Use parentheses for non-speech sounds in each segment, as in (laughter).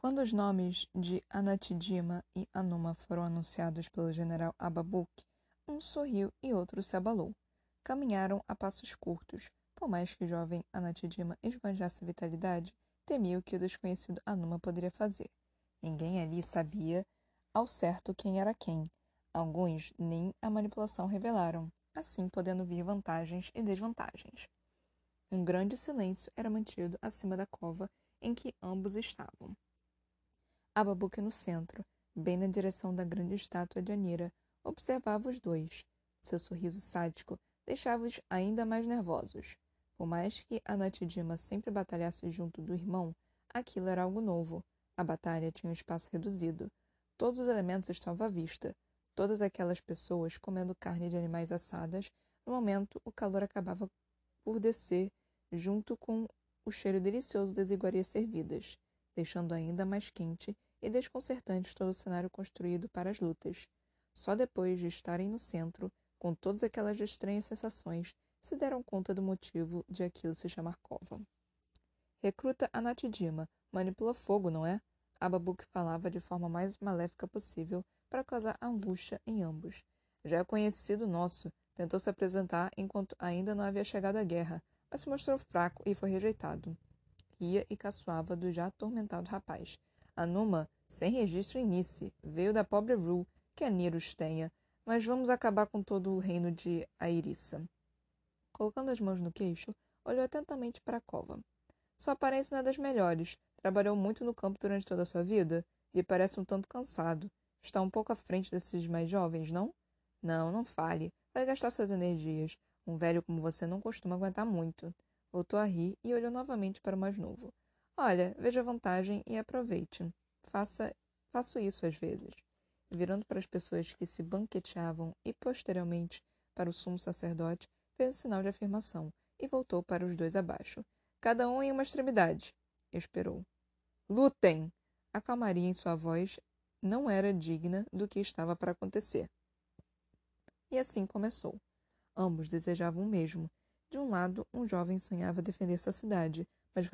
Quando os nomes de Anatidima e Anuma foram anunciados pelo general Ababuque, um sorriu e outro se abalou. Caminharam a passos curtos. Por mais que o jovem Anatidima esbanjasse vitalidade, temia o que o desconhecido Anuma poderia fazer. Ninguém ali sabia ao certo quem era quem. Alguns nem a manipulação revelaram, assim podendo vir vantagens e desvantagens. Um grande silêncio era mantido acima da cova em que ambos estavam. Ababuque no centro, bem na direção da grande estátua de Anira, observava os dois. Seu sorriso sádico deixava-os ainda mais nervosos. Por mais que Anatidima sempre batalhasse junto do irmão, aquilo era algo novo. A batalha tinha um espaço reduzido. Todos os elementos estavam à vista. Todas aquelas pessoas comendo carne de animais assadas. No momento, o calor acabava por descer, junto com o cheiro delicioso das iguarias servidas, deixando ainda mais quente e desconcertante todo o cenário construído para as lutas. Só depois de estarem no centro, com todas aquelas estranhas sensações, se deram conta do motivo de aquilo se chamar cova. Recruta Anatidima, manipula fogo, não é? Ababuque falava de forma mais maléfica possível para causar angústia em ambos. Já é conhecido nosso, tentou se apresentar enquanto ainda não havia chegado a guerra, mas se mostrou fraco e foi rejeitado. Ria e caçoava do já atormentado rapaz. Anuma, sem registro em Nice, veio da pobre Ru, que a Nirus tenha, mas vamos acabar com todo o reino de Airissa. Colocando as mãos no queixo, olhou atentamente para a cova. Sua aparência não é das melhores. Trabalhou muito no campo durante toda a sua vida e parece um tanto cansado. Está um pouco à frente desses mais jovens, não? Não, não fale. Vai gastar suas energias. Um velho como você não costuma aguentar muito. Voltou a rir e olhou novamente para o mais novo. Olha, veja a vantagem e aproveite. Faça, faço isso às vezes. Virando para as pessoas que se banqueteavam e posteriormente para o sumo sacerdote, fez um sinal de afirmação e voltou para os dois abaixo. Cada um em uma extremidade. Esperou. Lutem! A calmaria em sua voz não era digna do que estava para acontecer. E assim começou. Ambos desejavam o mesmo. De um lado, um jovem sonhava defender sua cidade, mas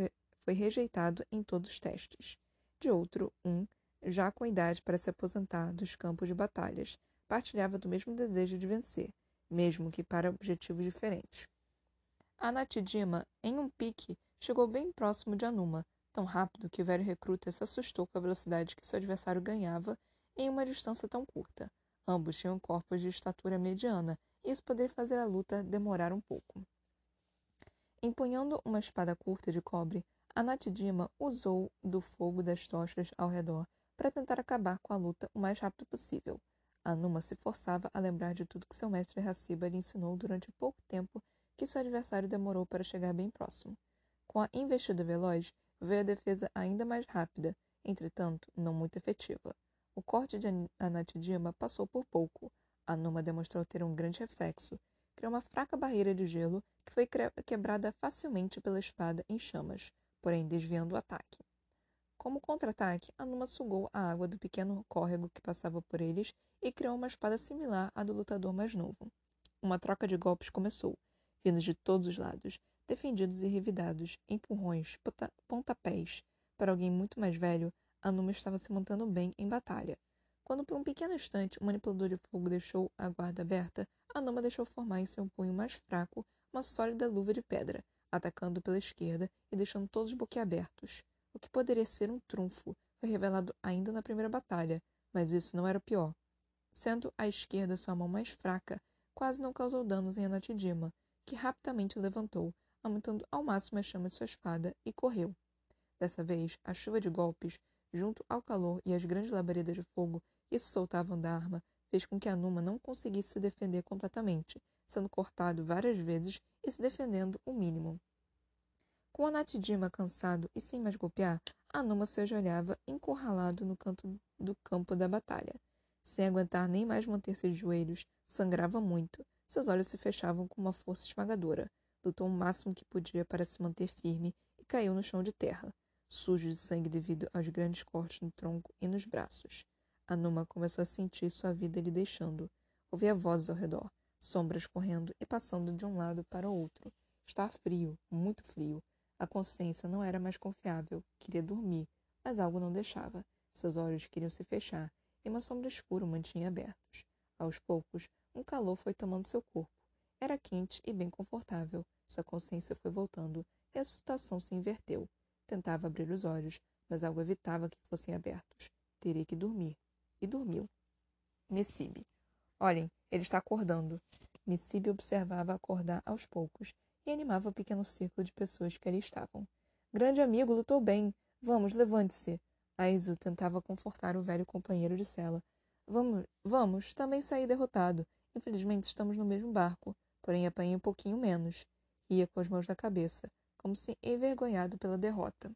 foi rejeitado em todos os testes. De outro, um, já com idade para se aposentar dos campos de batalhas, partilhava do mesmo desejo de vencer, mesmo que para objetivos diferentes. Anatidima, em um pique, chegou bem próximo de Anuma, tão rápido que o velho recruta se assustou com a velocidade que seu adversário ganhava em uma distância tão curta. Ambos tinham corpos de estatura mediana isso poderia fazer a luta demorar um pouco. Empunhando uma espada curta de cobre, Anatidima usou do fogo das tochas ao redor para tentar acabar com a luta o mais rápido possível. Anuma se forçava a lembrar de tudo que seu mestre Hassiba lhe ensinou durante o pouco tempo que seu adversário demorou para chegar bem próximo. Com a investida veloz, veio a defesa ainda mais rápida, entretanto, não muito efetiva. O corte de Anatidima passou por pouco, a Numa demonstrou ter um grande reflexo. Criou uma fraca barreira de gelo que foi quebrada facilmente pela espada em chamas, porém desviando o ataque. Como contra-ataque, a Numa sugou a água do pequeno córrego que passava por eles e criou uma espada similar à do lutador mais novo. Uma troca de golpes começou, vindos de todos os lados, defendidos e revidados, empurrões, pontapés. Para alguém muito mais velho, a Numa estava se mantendo bem em batalha, quando por um pequeno instante o manipulador de fogo deixou a guarda aberta, a Noma deixou formar em seu punho mais fraco uma sólida luva de pedra, atacando pela esquerda e deixando todos boquiabertos. O que poderia ser um trunfo foi revelado ainda na primeira batalha, mas isso não era o pior. Sendo a esquerda sua mão mais fraca, quase não causou danos em Anatidima, que rapidamente levantou, aumentando ao máximo a chama de sua espada, e correu. Dessa vez, a chuva de golpes, junto ao calor e as grandes labaredas de fogo, que se soltavam da arma fez com que a Numa não conseguisse se defender completamente, sendo cortado várias vezes e se defendendo o mínimo. Com a Natidima cansado e sem mais golpear, a Numa se ajoelhava encurralado no canto do campo da batalha. Sem aguentar nem mais manter-se de joelhos, sangrava muito. Seus olhos se fechavam com uma força esmagadora. Lutou o máximo que podia para se manter firme e caiu no chão de terra, sujo de sangue devido aos grandes cortes no tronco e nos braços. Anuma começou a sentir sua vida lhe deixando. Ouvia vozes ao redor, sombras correndo e passando de um lado para o outro. Estava frio, muito frio. A consciência não era mais confiável. Queria dormir. mas algo não deixava. Seus olhos queriam se fechar, e uma sombra escura o mantinha abertos. Aos poucos, um calor foi tomando seu corpo. Era quente e bem confortável. Sua consciência foi voltando e a situação se inverteu. Tentava abrir os olhos, mas algo evitava que fossem abertos. Teria que dormir. E dormiu. Nessibe. Olhem, ele está acordando. Nessibe observava acordar aos poucos e animava o pequeno círculo de pessoas que ali estavam. Grande amigo, lutou bem. Vamos, levante-se. Aizu tentava confortar o velho companheiro de cela. Vamos, vamos, também saí derrotado. Infelizmente estamos no mesmo barco, porém apanhei um pouquinho menos. Ria com as mãos na cabeça, como se envergonhado pela derrota.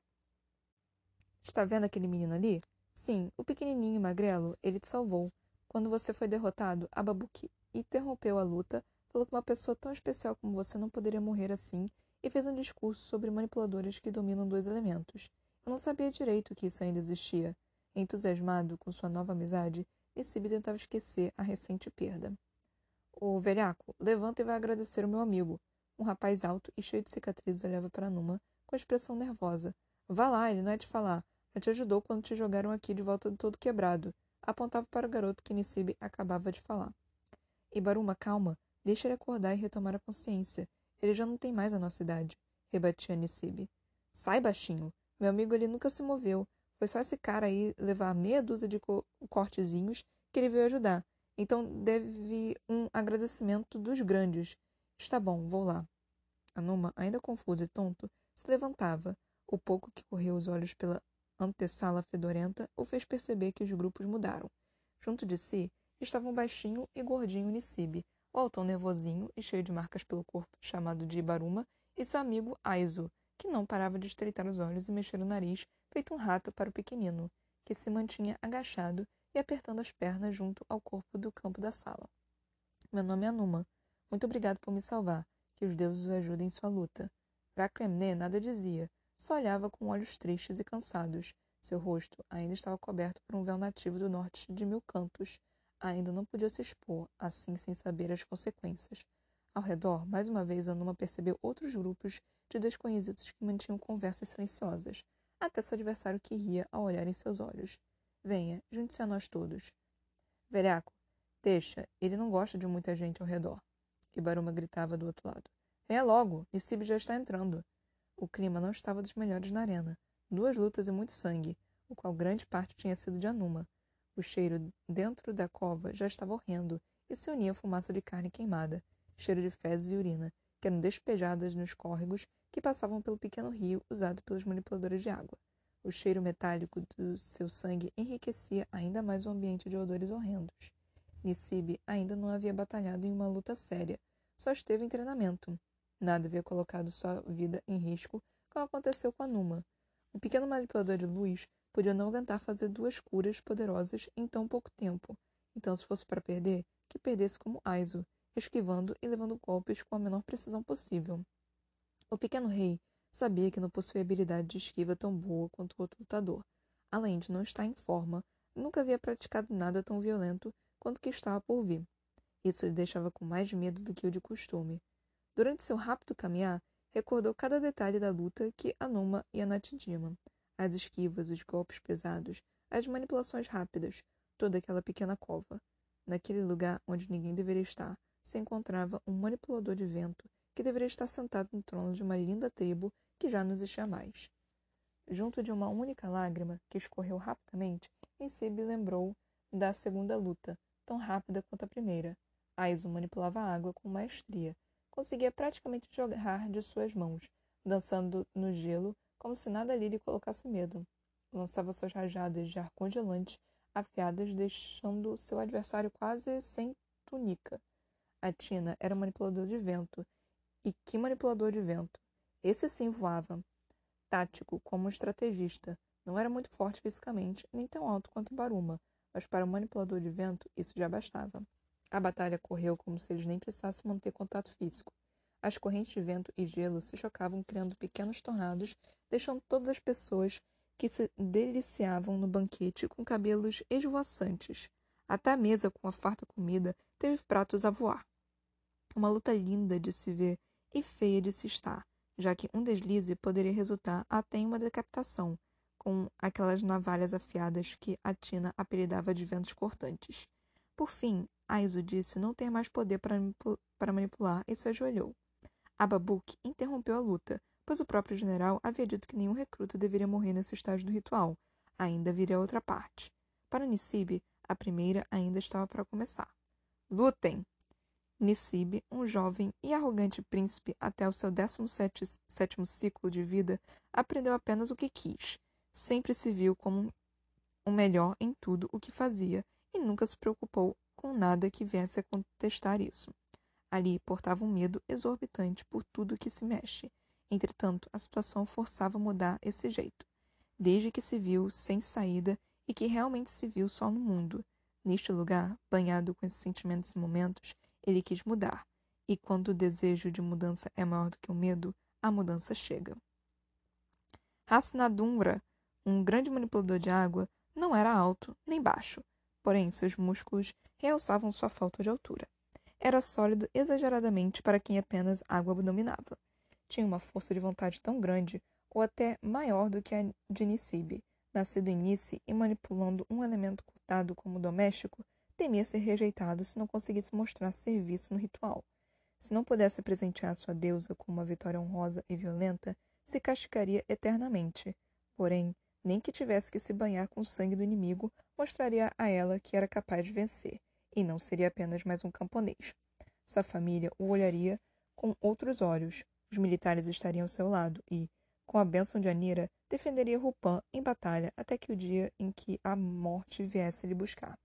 Está vendo aquele menino ali? Sim, o pequenininho magrelo, ele te salvou. Quando você foi derrotado, Ababuki interrompeu a luta, falou que uma pessoa tão especial como você não poderia morrer assim e fez um discurso sobre manipuladores que dominam dois elementos. Eu não sabia direito que isso ainda existia. Entusiasmado com sua nova amizade, Nisibe tentava esquecer a recente perda. O velhaco, levanta e vai agradecer o meu amigo. Um rapaz alto e cheio de cicatrizes olhava para Numa com expressão nervosa. Vá lá, ele não é de falar. Já te ajudou quando te jogaram aqui de volta todo quebrado. Apontava para o garoto que Nisibe acabava de falar. Ibaruma, calma. Deixa ele acordar e retomar a consciência. Ele já não tem mais a nossa idade, rebatia Nisibe. Sai, baixinho. Meu amigo ele nunca se moveu. Foi só esse cara aí levar meia dúzia de co cortezinhos que ele veio ajudar. Então deve um agradecimento dos grandes. Está bom, vou lá. Anuma, ainda confuso e tonto, se levantava. O pouco que correu os olhos pela antessala fedorenta o fez perceber que os grupos mudaram. Junto de si estavam um baixinho e gordinho Nisibe, o altão nervosinho e cheio de marcas pelo corpo, chamado de Ibaruma, e seu amigo Aizu, que não parava de estreitar os olhos e mexer o nariz, feito um rato para o pequenino, que se mantinha agachado e apertando as pernas junto ao corpo do campo da sala. Meu nome é Anuma. Muito obrigado por me salvar. Que os deuses o ajudem em sua luta. Kremne nada dizia, só olhava com olhos tristes e cansados. Seu rosto ainda estava coberto por um véu nativo do norte de mil cantos. Ainda não podia se expor, assim sem saber as consequências. Ao redor, mais uma vez, Anuma percebeu outros grupos de desconhecidos que mantinham conversas silenciosas, até seu adversário que ria ao olhar em seus olhos. Venha, junte-se a nós todos. Velhaco, deixa, ele não gosta de muita gente ao redor. Ibaruma gritava do outro lado. Venha logo, Nisibe já está entrando. O clima não estava dos melhores na arena. Duas lutas e muito sangue, o qual grande parte tinha sido de Anuma. O cheiro dentro da cova já estava horrendo e se unia à fumaça de carne queimada, cheiro de fezes e urina, que eram despejadas nos córregos que passavam pelo pequeno rio usado pelos manipuladores de água. O cheiro metálico do seu sangue enriquecia ainda mais o ambiente de odores horrendos. Nisibe ainda não havia batalhado em uma luta séria, só esteve em treinamento. Nada havia colocado sua vida em risco, como aconteceu com a Numa. O pequeno manipulador de luz podia não aguentar fazer duas curas poderosas em tão pouco tempo. Então, se fosse para perder, que perdesse como Aizu, esquivando e levando golpes com a menor precisão possível. O pequeno rei sabia que não possuía habilidade de esquiva tão boa quanto o outro lutador. Além de não estar em forma, nunca havia praticado nada tão violento quanto que estava por vir. Isso lhe deixava com mais medo do que o de costume. Durante seu rápido caminhar, recordou cada detalhe da luta que Anuma e Anatidima. As esquivas, os golpes pesados, as manipulações rápidas, toda aquela pequena cova. Naquele lugar onde ninguém deveria estar, se encontrava um manipulador de vento que deveria estar sentado no trono de uma linda tribo que já não existia mais. Junto de uma única lágrima que escorreu rapidamente, Ensibe lembrou da segunda luta, tão rápida quanto a primeira. Aizu manipulava a água com maestria, conseguia praticamente jogar de suas mãos, dançando no gelo como se nada ali lhe colocasse medo. Lançava suas rajadas de ar congelante, afiadas, deixando seu adversário quase sem túnica. A Tina era um manipulador de vento. E que manipulador de vento! Esse sim voava. Tático, como um estrategista. Não era muito forte fisicamente, nem tão alto quanto Baruma, mas para um manipulador de vento isso já bastava. A batalha correu como se eles nem precisassem manter contato físico. As correntes de vento e gelo se chocavam, criando pequenos tornados, deixando todas as pessoas que se deliciavam no banquete com cabelos esvoaçantes. Até a mesa com a farta comida teve pratos a voar. Uma luta linda de se ver e feia de se estar, já que um deslize poderia resultar até em uma decapitação. com aquelas navalhas afiadas que a Tina apelidava de ventos cortantes. Por fim, Aizu disse não ter mais poder para, manipular e se ajoelhou. Ababook interrompeu a luta, pois o próprio general havia dito que nenhum recruta deveria morrer nesse estágio do ritual. Ainda viria outra parte. Para Nisibe, a primeira ainda estava para começar. Lutem! Nisibe, um jovem e arrogante príncipe até o seu 17 sétimo ciclo de vida, aprendeu apenas o que quis. Sempre se viu como o melhor em tudo o que fazia e nunca se preocupou com nada que viesse a contestar isso. Ali portava um medo exorbitante por tudo que se mexe, Entretanto, a situação forçava mudar esse jeito, desde que se viu sem saída e que realmente se viu só no mundo. Neste lugar, banhado com esses sentimentos e momentos, ele quis mudar, e quando o desejo de mudança é maior do que o medo, a mudança chega. Hasnadumra, um grande manipulador de água, não era alto nem baixo, porém seus músculos realçavam sua falta de altura. Era sólido exageradamente para quem apenas água dominava tinha uma força de vontade tão grande, ou até maior do que a de Nisibe. Nascido em Nice e manipulando um elemento cotado como doméstico, temia ser rejeitado se não conseguisse mostrar serviço no ritual. Se não pudesse presentear sua deusa com uma vitória honrosa e violenta, se castigaria eternamente. Porém, nem que tivesse que se banhar com o sangue do inimigo, mostraria a ela que era capaz de vencer, e não seria apenas mais um camponês. Sua família o olharia com outros olhos, os militares estariam ao seu lado e, com a bênção de Anira, defenderia Rupan em batalha até que o dia em que a morte viesse lhe buscar.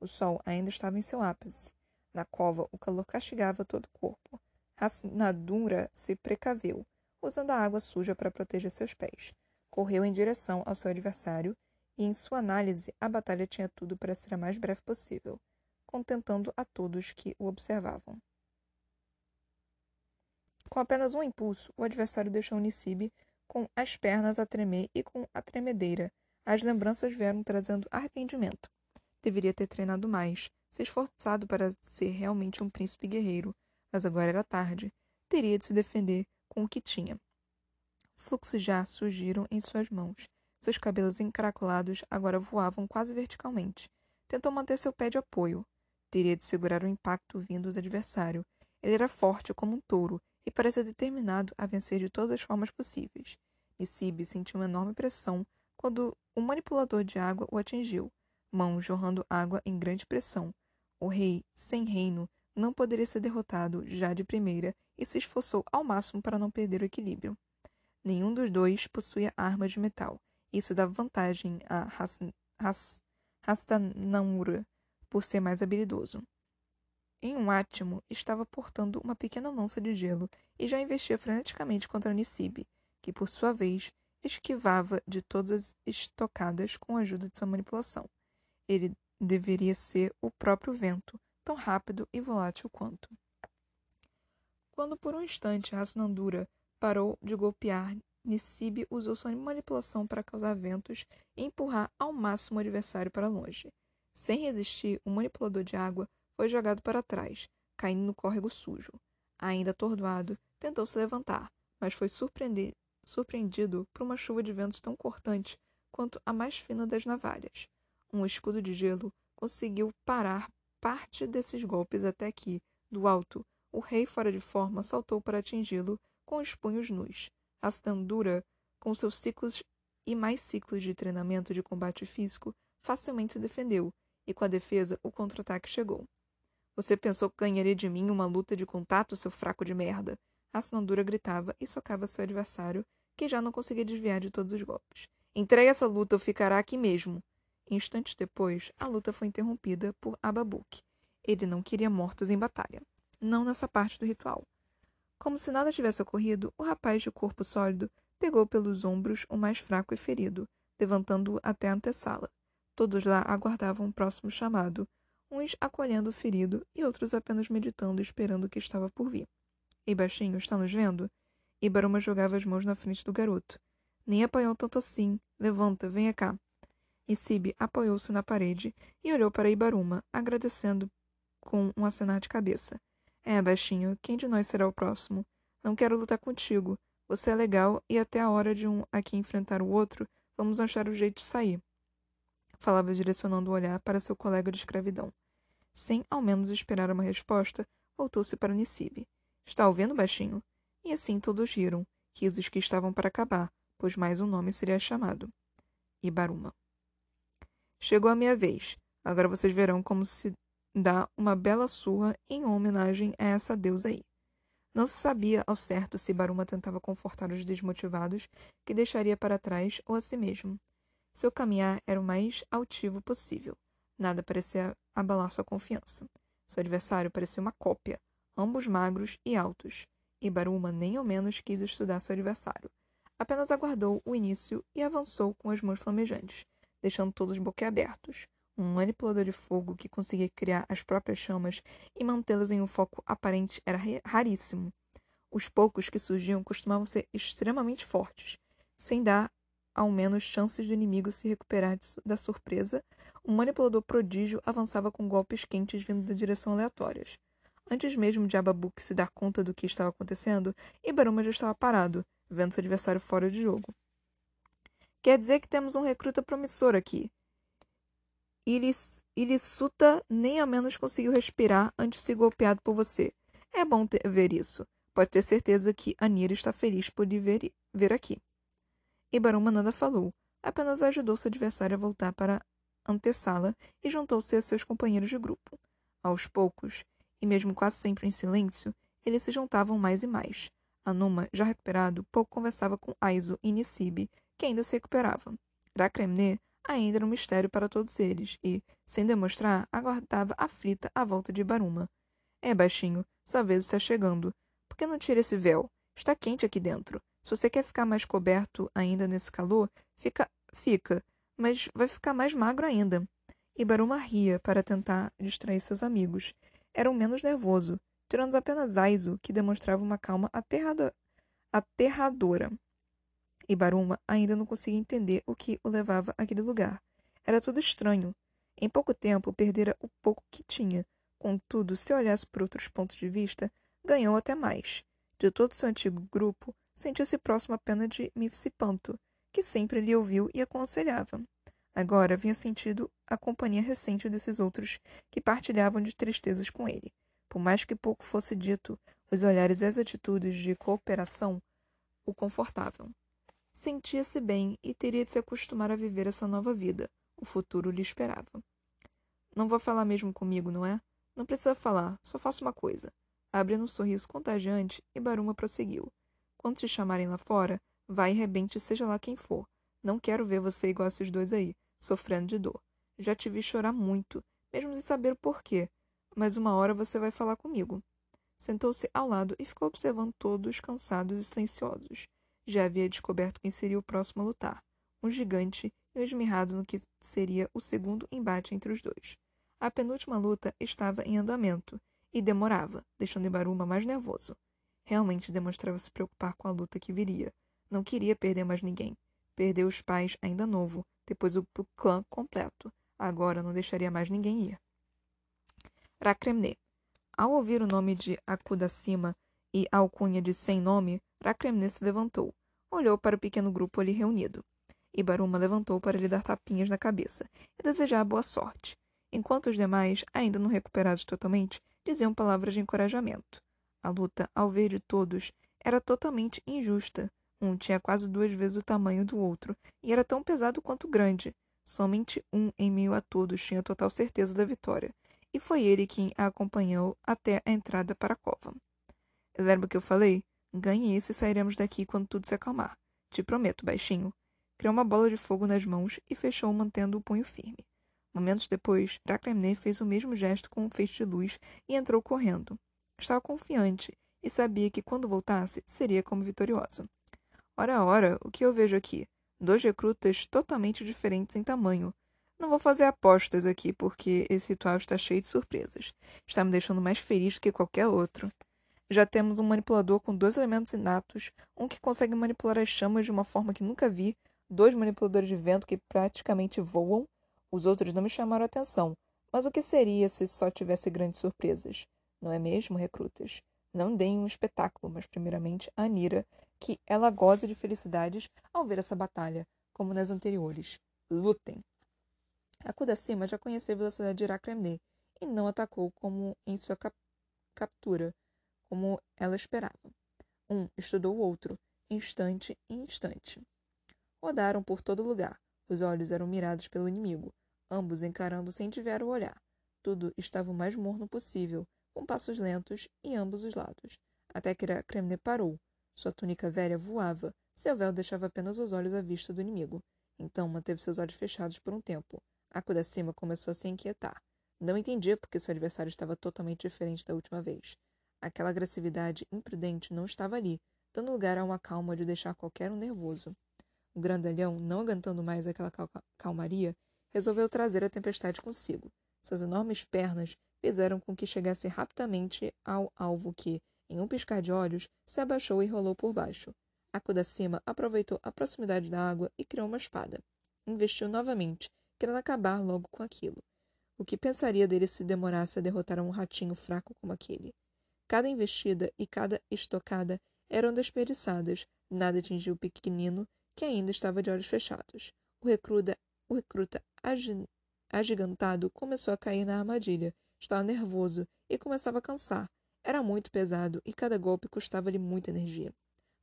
O sol ainda estava em seu ápice. Na cova, o calor castigava todo o corpo. Hasnadura se precaveu, usando a água suja para proteger seus pés. Correu em direção ao seu adversário e, em sua análise, a batalha tinha tudo para ser a mais breve possível, contentando a todos que o observavam. Com apenas um impulso, o adversário deixou Nisibe com as pernas a tremer e com a tremedeira. As lembranças vieram trazendo arrependimento. Deveria ter treinado mais, se esforçado para ser realmente um príncipe guerreiro, mas agora era tarde. Teria de se defender com o que tinha. Fluxos de ar surgiram em suas mãos. Seus cabelos encaracolados agora voavam quase verticalmente. Tentou manter seu pé de apoio. Teria de segurar o impacto vindo do adversário. Ele era forte como um touro e parecia determinado a vencer de todas as formas possíveis. Nisibe sentiu uma enorme pressão quando o manipulador de água o atingiu, mãos jorrando água em grande pressão. O rei, sem reino, não poderia ser derrotado já de primeira e se esforçou ao máximo para não perder o equilíbrio. Nenhum dos dois possuía arma de metal. Isso dava vantagem a Rastanamura por ser mais habilidoso. Em um átimo, estava portando uma pequena lança de gelo e já investia freneticamente contra Nisibe, que, por sua vez, esquivava de todas as estocadas com a ajuda de sua manipulação. Ele deveria ser o próprio vento, tão rápido e volátil quanto. Quando por um instante Rasnandura parou de golpear, Nisibe usou sua manipulação para causar ventos e empurrar ao máximo o adversário para longe. Sem resistir, o manipulador de água foi jogado para trás, caindo no córrego sujo. Ainda atordoado, tentou se levantar, mas foi surpreendido por uma chuva de ventos tão cortante quanto a mais fina das navalhas. Um escudo de gelo conseguiu parar parte desses golpes até que, do alto, o rei fora de forma saltou para atingi-lo com os punhos nus. Astandura, com seus ciclos e mais ciclos de treinamento de combate físico, facilmente se defendeu, e com a defesa o contra-ataque chegou. Você pensou que ganharia de mim uma luta de contato, seu fraco de merda? A Assinandura gritava e socava seu adversário, que já não conseguia desviar de todos os golpes. Entregue essa luta ou ficará aqui mesmo. Instantes depois, a luta foi interrompida por Ababook. Ele não queria mortos em batalha. Não nessa parte do ritual. Como se nada tivesse ocorrido, o rapaz de corpo sólido pegou pelos ombros o mais fraco e ferido, levantando-o até a antessala. Todos lá aguardavam o próximo chamado, uns acolhendo o ferido e outros apenas meditando e esperando o que estava por vir. Ei, baixinho, está nos vendo? Ibaruma jogava as mãos na frente do garoto. Nem apanhou tanto assim. Levanta, venha cá. Isibe apoiou-se na parede e olhou para Ibaruma, agradecendo com um acenar de cabeça. É, baixinho, quem de nós será o próximo? Não quero lutar contigo. Você é legal e até a hora de um aqui enfrentar o outro, Vamos achar o jeito de sair. Falava direcionando o olhar para seu colega de escravidão. Sem ao menos esperar uma resposta, voltou-se para Nisibe. Está ouvindo, baixinho? E assim todos riram, risos que estavam para acabar, pois mais um nome seria chamado. Ibaruma. Chegou a minha vez. Agora vocês verão como se dá uma bela surra em homenagem a essa deusa aí. Não se sabia ao certo se Baruma tentava confortar os desmotivados que deixaria para trás ou a si mesmo. Seu caminhar era o mais altivo possível. Nada parecia abalar sua confiança. Seu adversário parecia uma cópia, ambos magros e altos. E Baruma nem ao menos quis estudar seu adversário. Apenas aguardou o início e avançou com as mãos flamejantes, deixando todos boquiabertos. Um manipulador de fogo que conseguia criar as próprias chamas e mantê-las em um foco aparente era raríssimo. Os poucos que surgiam costumavam ser extremamente fortes, sem dar ao menos chances do inimigo se recuperar da surpresa. Um manipulador prodígio avançava com golpes quentes vindo da direção aleatórias. Antes mesmo de Ababuque se dar conta do que estava acontecendo, Ibaruma já estava parado, vendo seu adversário fora de jogo. Quer dizer que temos um recruta promissor aqui, Ilissuta nem ao menos conseguiu respirar antes de ser golpeado por você. É bom ter, ver isso. Pode ter certeza que Anira está feliz por lhe ver, ver aqui. Ibaruma nada falou, apenas ajudou seu adversário a voltar para a antessala e juntou-se a seus companheiros de grupo. Aos poucos, e mesmo quase sempre em silêncio, eles se juntavam mais e mais. Anuma, já recuperado, pouco conversava com Aizo e Nisibe, que ainda se recuperavam. Rakremne ainda era um mistério para todos eles e, sem demonstrar, aguardava aflita a volta de Baruma. É, baixinho, sua vez está chegando. Por que não tira esse véu? Está quente aqui dentro. Se você quer ficar mais coberto ainda nesse calor, fica, fica, mas vai ficar mais magro ainda. E Baruma ria para tentar distrair seus amigos. Era um menos nervoso, tirando apenas Aizo, que demonstrava uma calma aterrada, aterradora e Baruma ainda não conseguia entender o que o levava àquele lugar. Era tudo estranho. Em pouco tempo perdera o pouco que tinha. Contudo, se olhasse por outros pontos de vista, ganhou até mais. De todo seu antigo grupo, sentia-se próximo apenas de Mifsipanto, que sempre lhe ouviu e aconselhava. Agora havia sentido a companhia recente desses outros que partilhavam de tristezas com ele. Por mais que pouco fosse dito, os olhares e as atitudes de cooperação o confortavam. Sentia-se bem e teria de se acostumar a viver essa nova vida. O futuro lhe esperava. Não vou falar mesmo comigo, não é? Não precisa falar, só faça uma coisa. Abrindo um sorriso contagiante, e Baruma prosseguiu. Quando te chamarem lá fora, vai e rebente seja lá quem for. Não quero ver você igual a esses dois aí, sofrendo de dor. Já te vi chorar muito, mesmo sem saber o porquê. Mas uma hora você vai falar comigo. Sentou-se ao lado e ficou observando todos cansados e silenciosos. Já havia descoberto quem seria o próximo a lutar, um gigante e um esmirrado no que seria o segundo embate entre os dois. A penúltima luta estava em andamento e demorava, deixando Ibaruma mais nervoso. Realmente demonstrava se preocupar com a luta que viria. Não queria perder mais ninguém. Perdeu os pais ainda novo, depois o clã completo. Agora não deixaria mais ninguém ir. Rakremne. Ao ouvir o nome de Akudacima e a alcunha de sem nome, Rakremne se levantou, olhou para o pequeno grupo ali reunido. E Baruma levantou para lhe dar tapinhas na cabeça e desejar boa sorte, enquanto os demais, ainda não recuperados totalmente, diziam palavras de encorajamento. A luta, ao ver de todos, era totalmente injusta. Um tinha quase duas vezes o tamanho do outro e era tão pesado quanto grande. Somente um em meio a todos tinha total certeza da vitória, e foi ele quem a acompanhou até a entrada para a cova. Lembra que eu falei? Ganhe isso e sairemos daqui quando tudo se acalmar. Te prometo, baixinho. Criou uma bola de fogo nas mãos e fechou mantendo o punho firme. Momentos depois, Draclemne fez o mesmo gesto com um feixe de luz e entrou correndo. Estava confiante e sabia que quando voltasse seria como vitoriosa. Ora, ora, o que eu vejo aqui? Dois recrutas totalmente diferentes em tamanho. Não vou fazer apostas aqui porque esse ritual está cheio de surpresas. Está me deixando mais feliz que qualquer outro. Já temos um manipulador com dois elementos inatos, um que consegue manipular as chamas de uma forma que nunca vi, dois manipuladores de vento que praticamente voam. Os outros não me chamaram a atenção, mas o que seria se só tivesse grandes surpresas? Não é mesmo, recrutas? Não deem um espetáculo, mas primeiramente a Anira, que ela goza de felicidades ao ver essa batalha. como nas anteriores. Lutem! A Kudasima já conhecia a velocidade de Irakremne e não atacou como em sua cap captura, como ela esperava. Um estudou o outro, instante em instante. Rodaram por todo lugar. Os olhos eram mirados pelo inimigo, ambos encarando sem desviar o olhar. Tudo estava o mais morno possível, com passos lentos em ambos os lados, até que Kremne parou. Sua túnica velha voava, seu véu deixava apenas os olhos à vista do inimigo. Então manteve seus olhos fechados por um tempo. A Kudasima começou a se inquietar. Não entendia porque seu adversário estava totalmente diferente da última vez. Aquela agressividade imprudente não estava ali, dando lugar a uma calma de deixar qualquer um nervoso. O grandalhão, não aguentando mais aquela cal calmaria, resolveu trazer a tempestade consigo. Suas enormes pernas fizeram com que chegasse rapidamente ao alvo que, em um piscar de olhos, se abaixou e rolou por baixo. A Kudasima aproveitou a proximidade da água e criou uma espada. Investiu novamente, querendo acabar logo com aquilo. O que pensaria dele se demorasse a derrotar um ratinho fraco como aquele? Cada investida e cada estocada eram desperdiçadas, nada atingiu o pequenino, que ainda estava de olhos fechados. O recruta, o recruta agigantado começou a cair na armadilha. Estava nervoso e começava a cansar. Era muito pesado e cada golpe custava-lhe muita energia.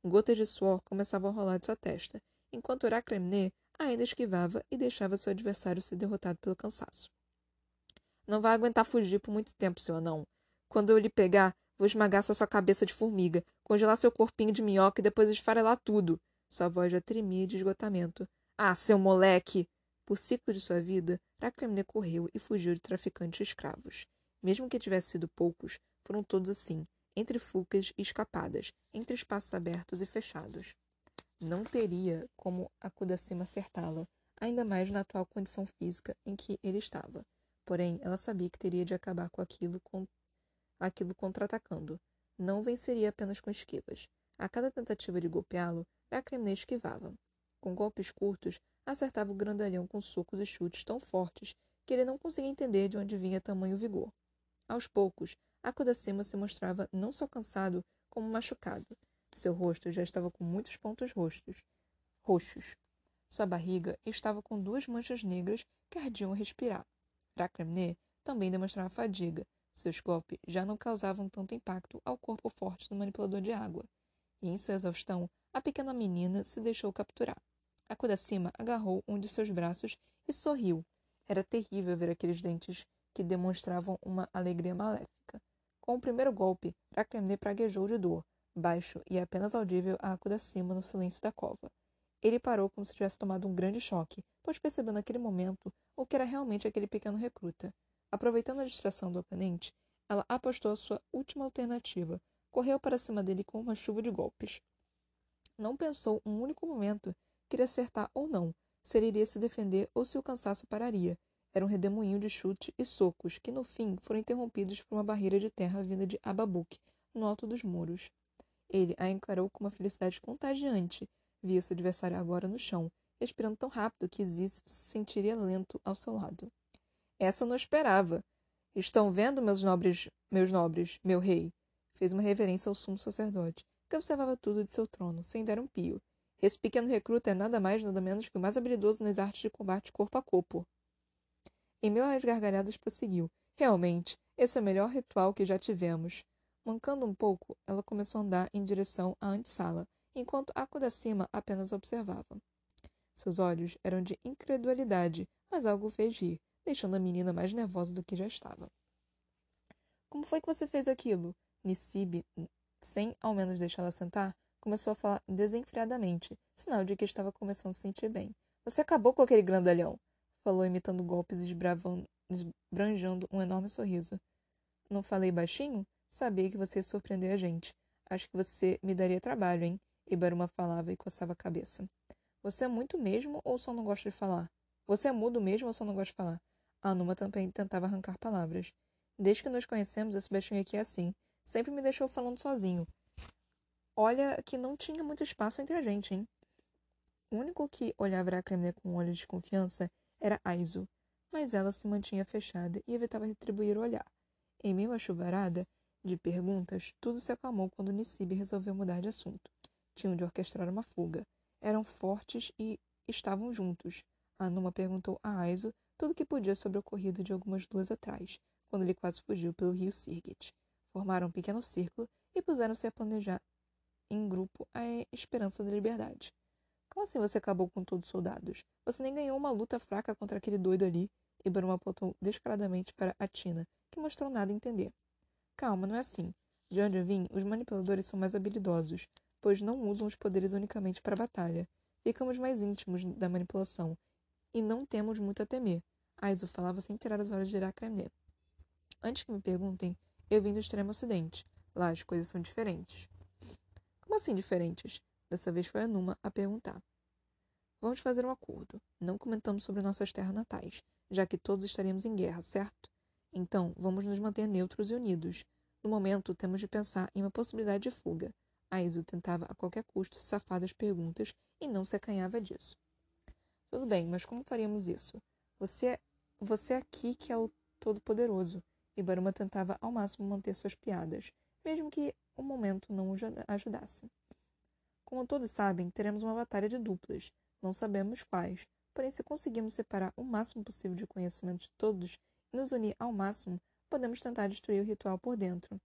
Gotas de suor começavam a rolar de sua testa, enquanto Uracremne ainda esquivava e deixava seu adversário ser derrotado pelo cansaço. Não vai aguentar fugir por muito tempo, seu anão. Quando eu lhe pegar, vou esmagar sua cabeça de formiga, congelar seu corpinho de minhoca e depois esfarelar tudo. Sua voz já tremia de esgotamento. Ah, seu moleque! Por ciclo de sua vida, Racremne correu e fugiu de traficantes escravos. Mesmo que tivesse sido poucos, foram todos assim, entre fugas e escapadas, entre espaços abertos e fechados. Não teria como a Kudasima acertá-la, ainda mais na atual condição física em que ele estava. Porém, ela sabia que teria de acabar com aquilo, com... aquilo contra-atacando. Não venceria apenas com esquivas. A cada tentativa de golpeá-lo, Racremne esquivava. Com golpes curtos, acertava o grandalhão com socos e chutes tão fortes que ele não conseguia entender de onde vinha tamanho vigor. Aos poucos, Akudacima se mostrava não só cansado, como machucado. Seu rosto já estava com muitos pontos roxos. roxos. Sua barriga estava com duas manchas negras que ardiam a respirar. Rakremne também demonstrava fadiga. Seus golpes já não causavam tanto impacto ao corpo forte do manipulador de água. E em sua exaustão, a pequena menina se deixou capturar. A Kudasima agarrou um de seus braços e sorriu. Era terrível ver aqueles dentes que demonstravam uma alegria maléfica. Com o primeiro golpe, Rakemne praguejou de dor, baixo e apenas audível a Kudasima no silêncio da cova. Ele parou como se tivesse tomado um grande choque, pois percebeu naquele momento o que era realmente aquele pequeno recruta. Aproveitando a distração do oponente, ela apostou a sua última alternativa, correu para cima dele com uma chuva de golpes. Não pensou um único momento queria acertar ou não, se ele iria se defender ou se o cansaço pararia. Era um redemoinho de chute e socos, que no fim foram interrompidos por uma barreira de terra vinda de Ababuque, no alto dos muros. Ele a encarou com uma felicidade contagiante. Via seu adversário agora no chão, respirando tão rápido que Ziz se sentiria lento ao seu lado. Essa eu não esperava. Estão vendo, meus nobres, meus nobres, meu rei? Fez uma reverência ao sumo sacerdote, que observava tudo de seu trono, sem dar um pio. Esse pequeno recruta é nada mais nada menos que o mais habilidoso nas artes de combate corpo a corpo. Em meio às gargalhadas prosseguiu. Realmente, esse é o melhor ritual que já tivemos. Mancando um pouco, ela começou a andar em direção à antessala, enquanto Akudacima apenas observava. Seus olhos eram de incredulidade, mas algo fez rir, deixando a menina mais nervosa do que já estava. Como foi que você fez aquilo? Nisibe, sem ao menos deixá-la sentar, começou a falar desenfreadamente, sinal de que estava começando a se sentir bem. Você acabou com aquele grandalhão, falou imitando golpes e esbranjando um enorme sorriso. Não falei baixinho? Sabia que você ia surpreender a gente. Acho que você me daria trabalho, hein? Ibaruma falava e coçava a cabeça. Você é muito mesmo ou só não gosta de falar? Você é mudo mesmo ou só não gosta de falar? A Numa também tentava arrancar palavras. Desde que nos conhecemos, esse baixinho aqui é assim. Sempre me deixou falando sozinho. Olha que não tinha muito espaço entre a gente, hein? O único que olhava a Kremner com um olho de desconfiança era Aizu, mas ela se mantinha fechada e evitava retribuir o olhar. Em meio à chuvarada de perguntas, tudo se acalmou quando Nisibe resolveu mudar de assunto. Tinham de orquestrar uma fuga. Eram fortes e estavam juntos. Anuma perguntou a Aizo tudo o que podia sobre o ocorrido de algumas duas atrás, quando ele quase fugiu pelo rio Sirgit. Formaram um pequeno círculo e puseram-se a planejar em grupo a esperança da liberdade. Como assim você acabou com todos os soldados? Você nem ganhou uma luta fraca contra aquele doido ali. Baruma apontou descaradamente para a Tina, que mostrou nada entender. Calma, não é assim. De onde eu vim, os manipuladores são mais habilidosos, pois não usam os poderes unicamente para a batalha. Ficamos mais íntimos da manipulação, e não temos muito a temer. Aizu falava sem tirar os olhos de Irakremne. Antes que me perguntem, eu vim do extremo ocidente. Lá as coisas são diferentes. Como assim diferentes? Dessa vez foi a Numa a perguntar. Vamos fazer um acordo. Não comentamos sobre nossas terras natais, já que todos estaríamos em guerra, certo? Então, vamos nos manter neutros e unidos. No momento, temos de pensar em uma possibilidade de fuga. Aizu tentava a qualquer custo safar das perguntas e não se acanhava disso. Tudo bem, mas como faríamos isso? Você, você é aqui que é o Todo-Poderoso. E Baruma tentava ao máximo manter suas piadas, mesmo que o momento não o ajudasse. Como todos sabem, teremos uma batalha de duplas. Não sabemos quais, porém, se conseguirmos separar o máximo possível de conhecimento de todos e nos unir ao máximo, podemos tentar destruir o ritual por dentro.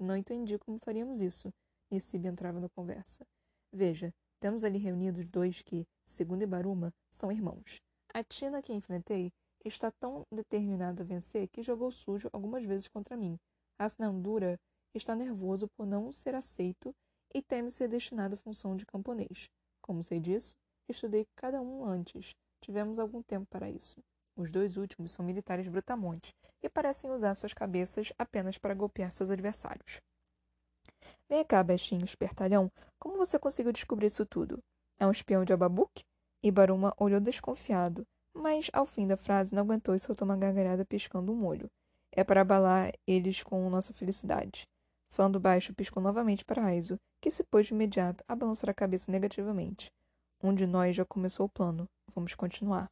Não entendi como faríamos isso. Nissib entrava na conversa. Veja, temos ali reunidos dois que, segundo Ibaruma, são irmãos. A Tina que enfrentei está tão determinado a vencer que jogou sujo algumas vezes contra mim. Asnandura está nervoso por não ser aceito e teme ser destinado à função de camponês. Como sei disso? Estudei cada um antes. Tivemos algum tempo para isso. Os dois últimos são militares brutamontes e parecem usar suas cabeças apenas para golpear seus adversários. Vem cá, bestinho, espertalhão. Como você conseguiu descobrir isso tudo? É um espião de Ababuque? Ibaruma olhou desconfiado, mas ao fim da frase não aguentou e soltou uma gargalhada piscando um olho. É para abalar eles com nossa felicidade. Falando baixo, piscou novamente para Aizo, que se pôs de imediato a balançar a cabeça negativamente. Um de nós já começou o plano. Vamos continuar.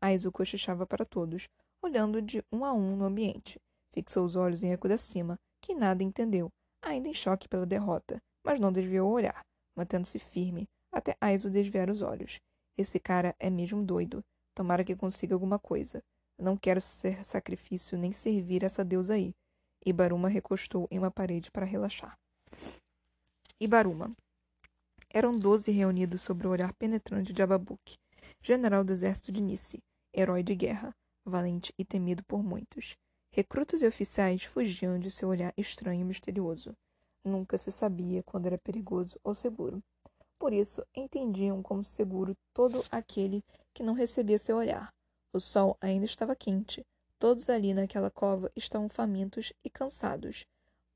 Aizu cochichava para todos, olhando de um a um no ambiente. Fixou os olhos em Eco da cima, que nada entendeu, ainda em choque pela derrota, mas não desviou o olhar, mantendo-se firme, até Aizu desviar os olhos. Esse cara é mesmo doido. Tomara que consiga alguma coisa. Não quero ser sacrifício nem servir essa deusa aí. Ibaruma recostou em uma parede para relaxar. Ibaruma. Eram doze reunidos sob o olhar penetrante de Ababuque, general do exército de Nice, herói de guerra, valente e temido por muitos. Recrutas e oficiais fugiam de seu olhar estranho e misterioso. Nunca se sabia quando era perigoso ou seguro. Por isso, entendiam como seguro todo aquele que não recebia seu olhar. O sol ainda estava quente. Todos ali naquela cova estavam famintos e cansados,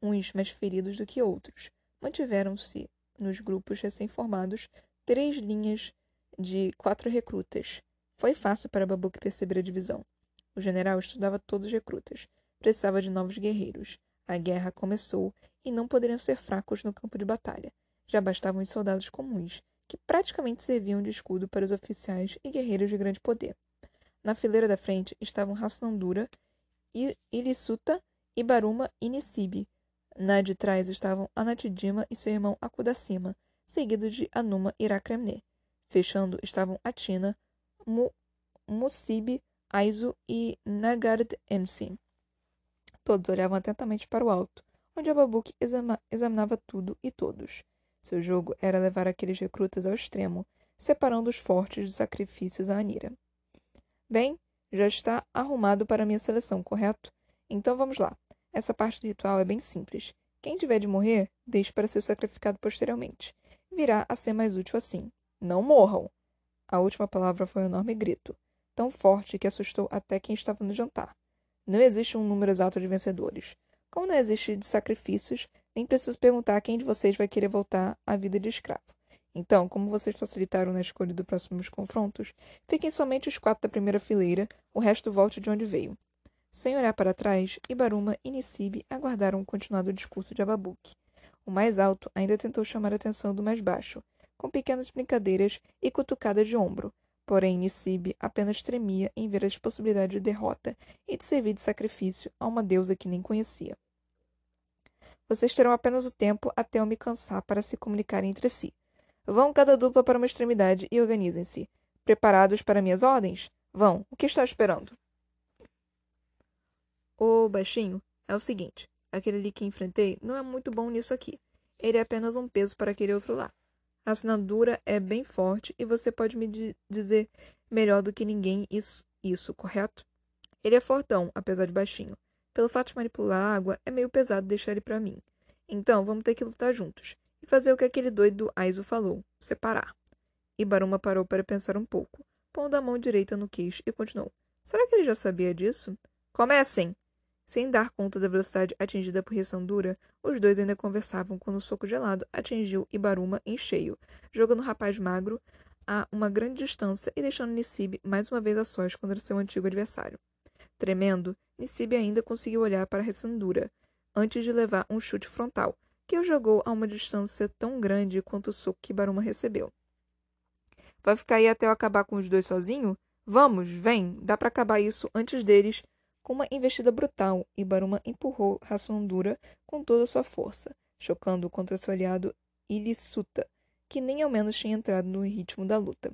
uns mais feridos do que outros. Mantiveram-se nos grupos recém-formados, três linhas de quatro recrutas. Foi fácil para Babuque perceber a divisão. O general estudava todos os recrutas. Precisava de novos guerreiros. A guerra começou e não poderiam ser fracos no campo de batalha. Já bastavam os soldados comuns, que praticamente serviam de escudo para os oficiais e guerreiros de grande poder. Na fileira da frente estavam Hasnandura, Irissuta, Ibaruma e Nisibe, na de trás estavam Anatidima e seu irmão Akudacima, seguido de Anuma Irakremne. Fechando estavam Atina, Mu Musibe, Aizu e Nagard Ensi. Todos olhavam atentamente para o alto, onde Ababuque exama examinava tudo e todos. Seu jogo era levar aqueles recrutas ao extremo, separando os fortes dos sacrifícios a Anira. Bem, já está arrumado para a minha seleção, correto? Então vamos lá. Essa parte do ritual é bem simples. Quem tiver de morrer, deixe para ser sacrificado posteriormente. Virá a ser mais útil assim. Não morram! A última palavra foi um enorme grito, tão forte que assustou até quem estava no jantar. Não existe um número exato de vencedores. Como não existe de sacrifícios, nem preciso perguntar quem de vocês vai querer voltar à vida de escravo. Então, como vocês facilitaram na escolha dos próximos confrontos, fiquem somente os quatro da primeira fileira, o resto volte de onde veio. Sem olhar para trás, Ibaruma e Nisibe aguardaram o continuado discurso de Ababuque. O mais alto ainda tentou chamar a atenção do mais baixo, com pequenas brincadeiras e cutucadas de ombro, porém Nisibe apenas tremia em ver as possibilidades de derrota e de servir de sacrifício a uma deusa que nem conhecia. Vocês terão apenas o tempo até eu me cansar para se comunicarem entre si. Vão cada dupla para uma extremidade e organizem-se. Preparados para minhas ordens? Vão. O que está esperando? Ô, baixinho, é o seguinte. Aquele ali que enfrentei não é muito bom nisso aqui. Ele é apenas um peso para aquele outro lá. A assinatura é bem forte e você pode me dizer melhor do que ninguém isso, isso, correto? Ele é fortão, apesar de baixinho. Pelo fato de manipular a água, é meio pesado deixar ele para mim. Então, vamos ter que lutar juntos. E fazer o que aquele doido Aizo falou: separar. Ibaruma parou para pensar um pouco, pondo a mão direita no queixo e continuou: Será que ele já sabia disso? Comecem! Sem dar conta da velocidade atingida por reação dura, os dois ainda conversavam quando o soco gelado atingiu Ibaruma em cheio, jogando o rapaz magro a uma grande distância e deixando Nisibe mais uma vez a sós contra seu antigo adversário. Tremendo, Nisibe ainda conseguiu olhar para a reação dura, antes de levar um chute frontal, que o jogou a uma distância tão grande quanto o soco que Ibaruma recebeu. Vai ficar aí até eu acabar com os dois sozinho? Vamos, vem, dá para acabar isso antes deles com uma investida brutal, Ibaruma empurrou Rassundura com toda a sua força, chocando contra seu aliado Ilisuta, que nem ao menos tinha entrado no ritmo da luta.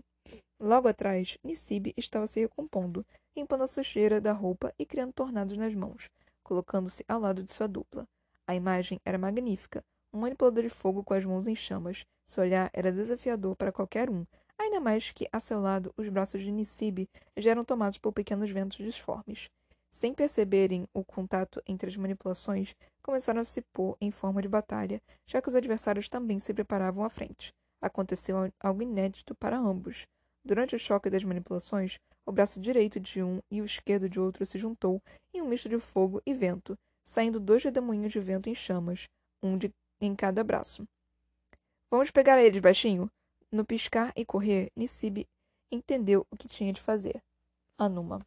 Logo atrás, Nisibe estava se recompondo, limpando a sujeira da roupa e criando tornados nas mãos, colocando-se ao lado de sua dupla. A imagem era magnífica, um manipulador de fogo com as mãos em chamas. Seu olhar era desafiador para qualquer um, ainda mais que, a seu lado, os braços de Nisibe já eram tomados por pequenos ventos disformes. Sem perceberem o contato entre as manipulações, começaram a se pôr em forma de batalha, já que os adversários também se preparavam à frente. Aconteceu algo inédito para ambos. Durante o choque das manipulações, o braço direito de um e o esquerdo de outro se juntou em um misto de fogo e vento, saindo dois redemoinhos de vento em chamas, um de, em cada braço. Vamos pegar eles, baixinho! No piscar e correr, Nisibe entendeu o que tinha de fazer. Anuma.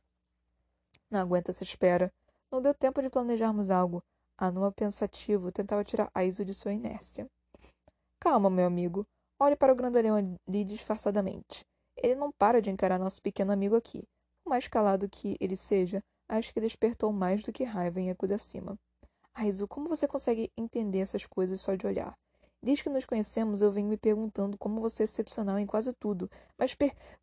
Não aguenta essa espera. Não deu tempo de planejarmos algo. Anua pensativo tentava tirar Aizu de sua inércia. Calma, meu amigo. Olhe para o grandalhão ali disfarçadamente. Ele não para de encarar nosso pequeno amigo aqui. Por mais calado que ele seja, acho que despertou mais do que raiva em Akudacima. Aizu, como você consegue entender essas coisas só de olhar? Desde que nos conhecemos, eu venho me perguntando como você é excepcional em quase tudo, mas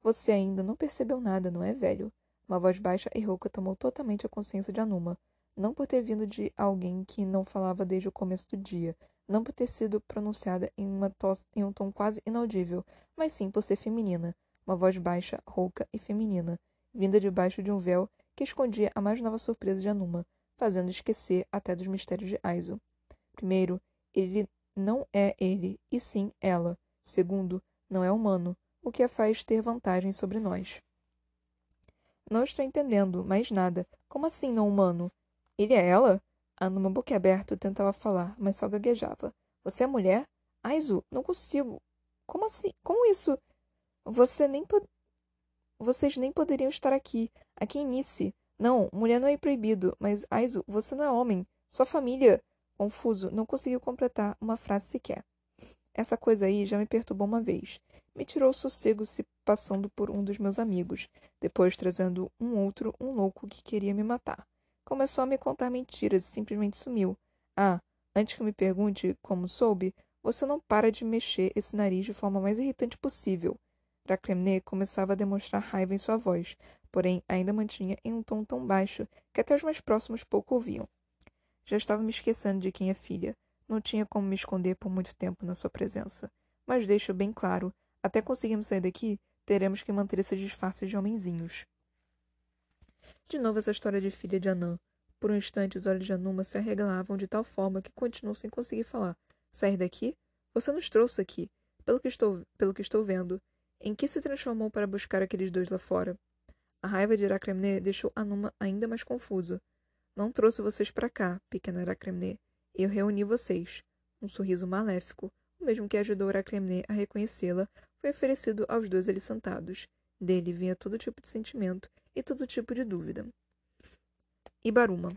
você ainda não percebeu nada, não é, velho? Uma voz baixa e rouca tomou totalmente a consciência de Anuma, não por ter vindo de alguém que não falava desde o começo do dia, não por ter sido pronunciada em, uma tos, em um tom quase inaudível, mas sim por ser feminina, uma voz baixa, rouca e feminina, vinda debaixo de um véu que escondia a mais nova surpresa de Anuma, fazendo esquecer até dos mistérios de Aizo. Primeiro, ele não é ele, e sim ela. Segundo, não é humano, o que a faz ter vantagem sobre nós. Não estou entendendo mais nada. Como assim, não humano? Ele é ela? Anuma boquiaberto tentava falar, mas só gaguejava. Você é mulher? Aizu, não consigo. Como assim? Como isso? Você nem po... Vocês nem poderiam estar aqui. Aqui em Nice. Não, mulher não é proibido, mas Aizu, você não é homem. Sua família. Confuso, não conseguiu completar uma frase sequer. Essa coisa aí já me perturbou uma vez me tirou o sossego se passando por um dos meus amigos, depois trazendo um outro, um louco que queria me matar. Começou a me contar mentiras e simplesmente sumiu. Ah, antes que me pergunte como soube, você não para de mexer esse nariz de forma mais irritante possível. Racremne começava a demonstrar raiva em sua voz, porém ainda mantinha em um tom tão baixo que até os mais próximos pouco ouviam. Já estava me esquecendo de quem é filha. Não tinha como me esconder por muito tempo na sua presença. Mas deixo bem claro até conseguirmos sair daqui, teremos que manter esses disfarces de homenzinhos. De novo essa história de filha de Anã. Por um instante, os olhos de Anuma se arregalavam de tal forma que continuou sem conseguir falar. Sair daqui? Você nos trouxe aqui. Pelo que estou, pelo que estou vendo. Em que se transformou para buscar aqueles dois lá fora? A raiva de Iracremne deixou Anuma ainda mais confuso. Não trouxe vocês para cá, pequena Iracremne. Eu reuni vocês. Um sorriso maléfico, o mesmo que ajudou Aracremne a reconhecê-la, foi oferecido aos dois ali sentados. Dele vinha todo tipo de sentimento e todo tipo de dúvida. Ibaruma.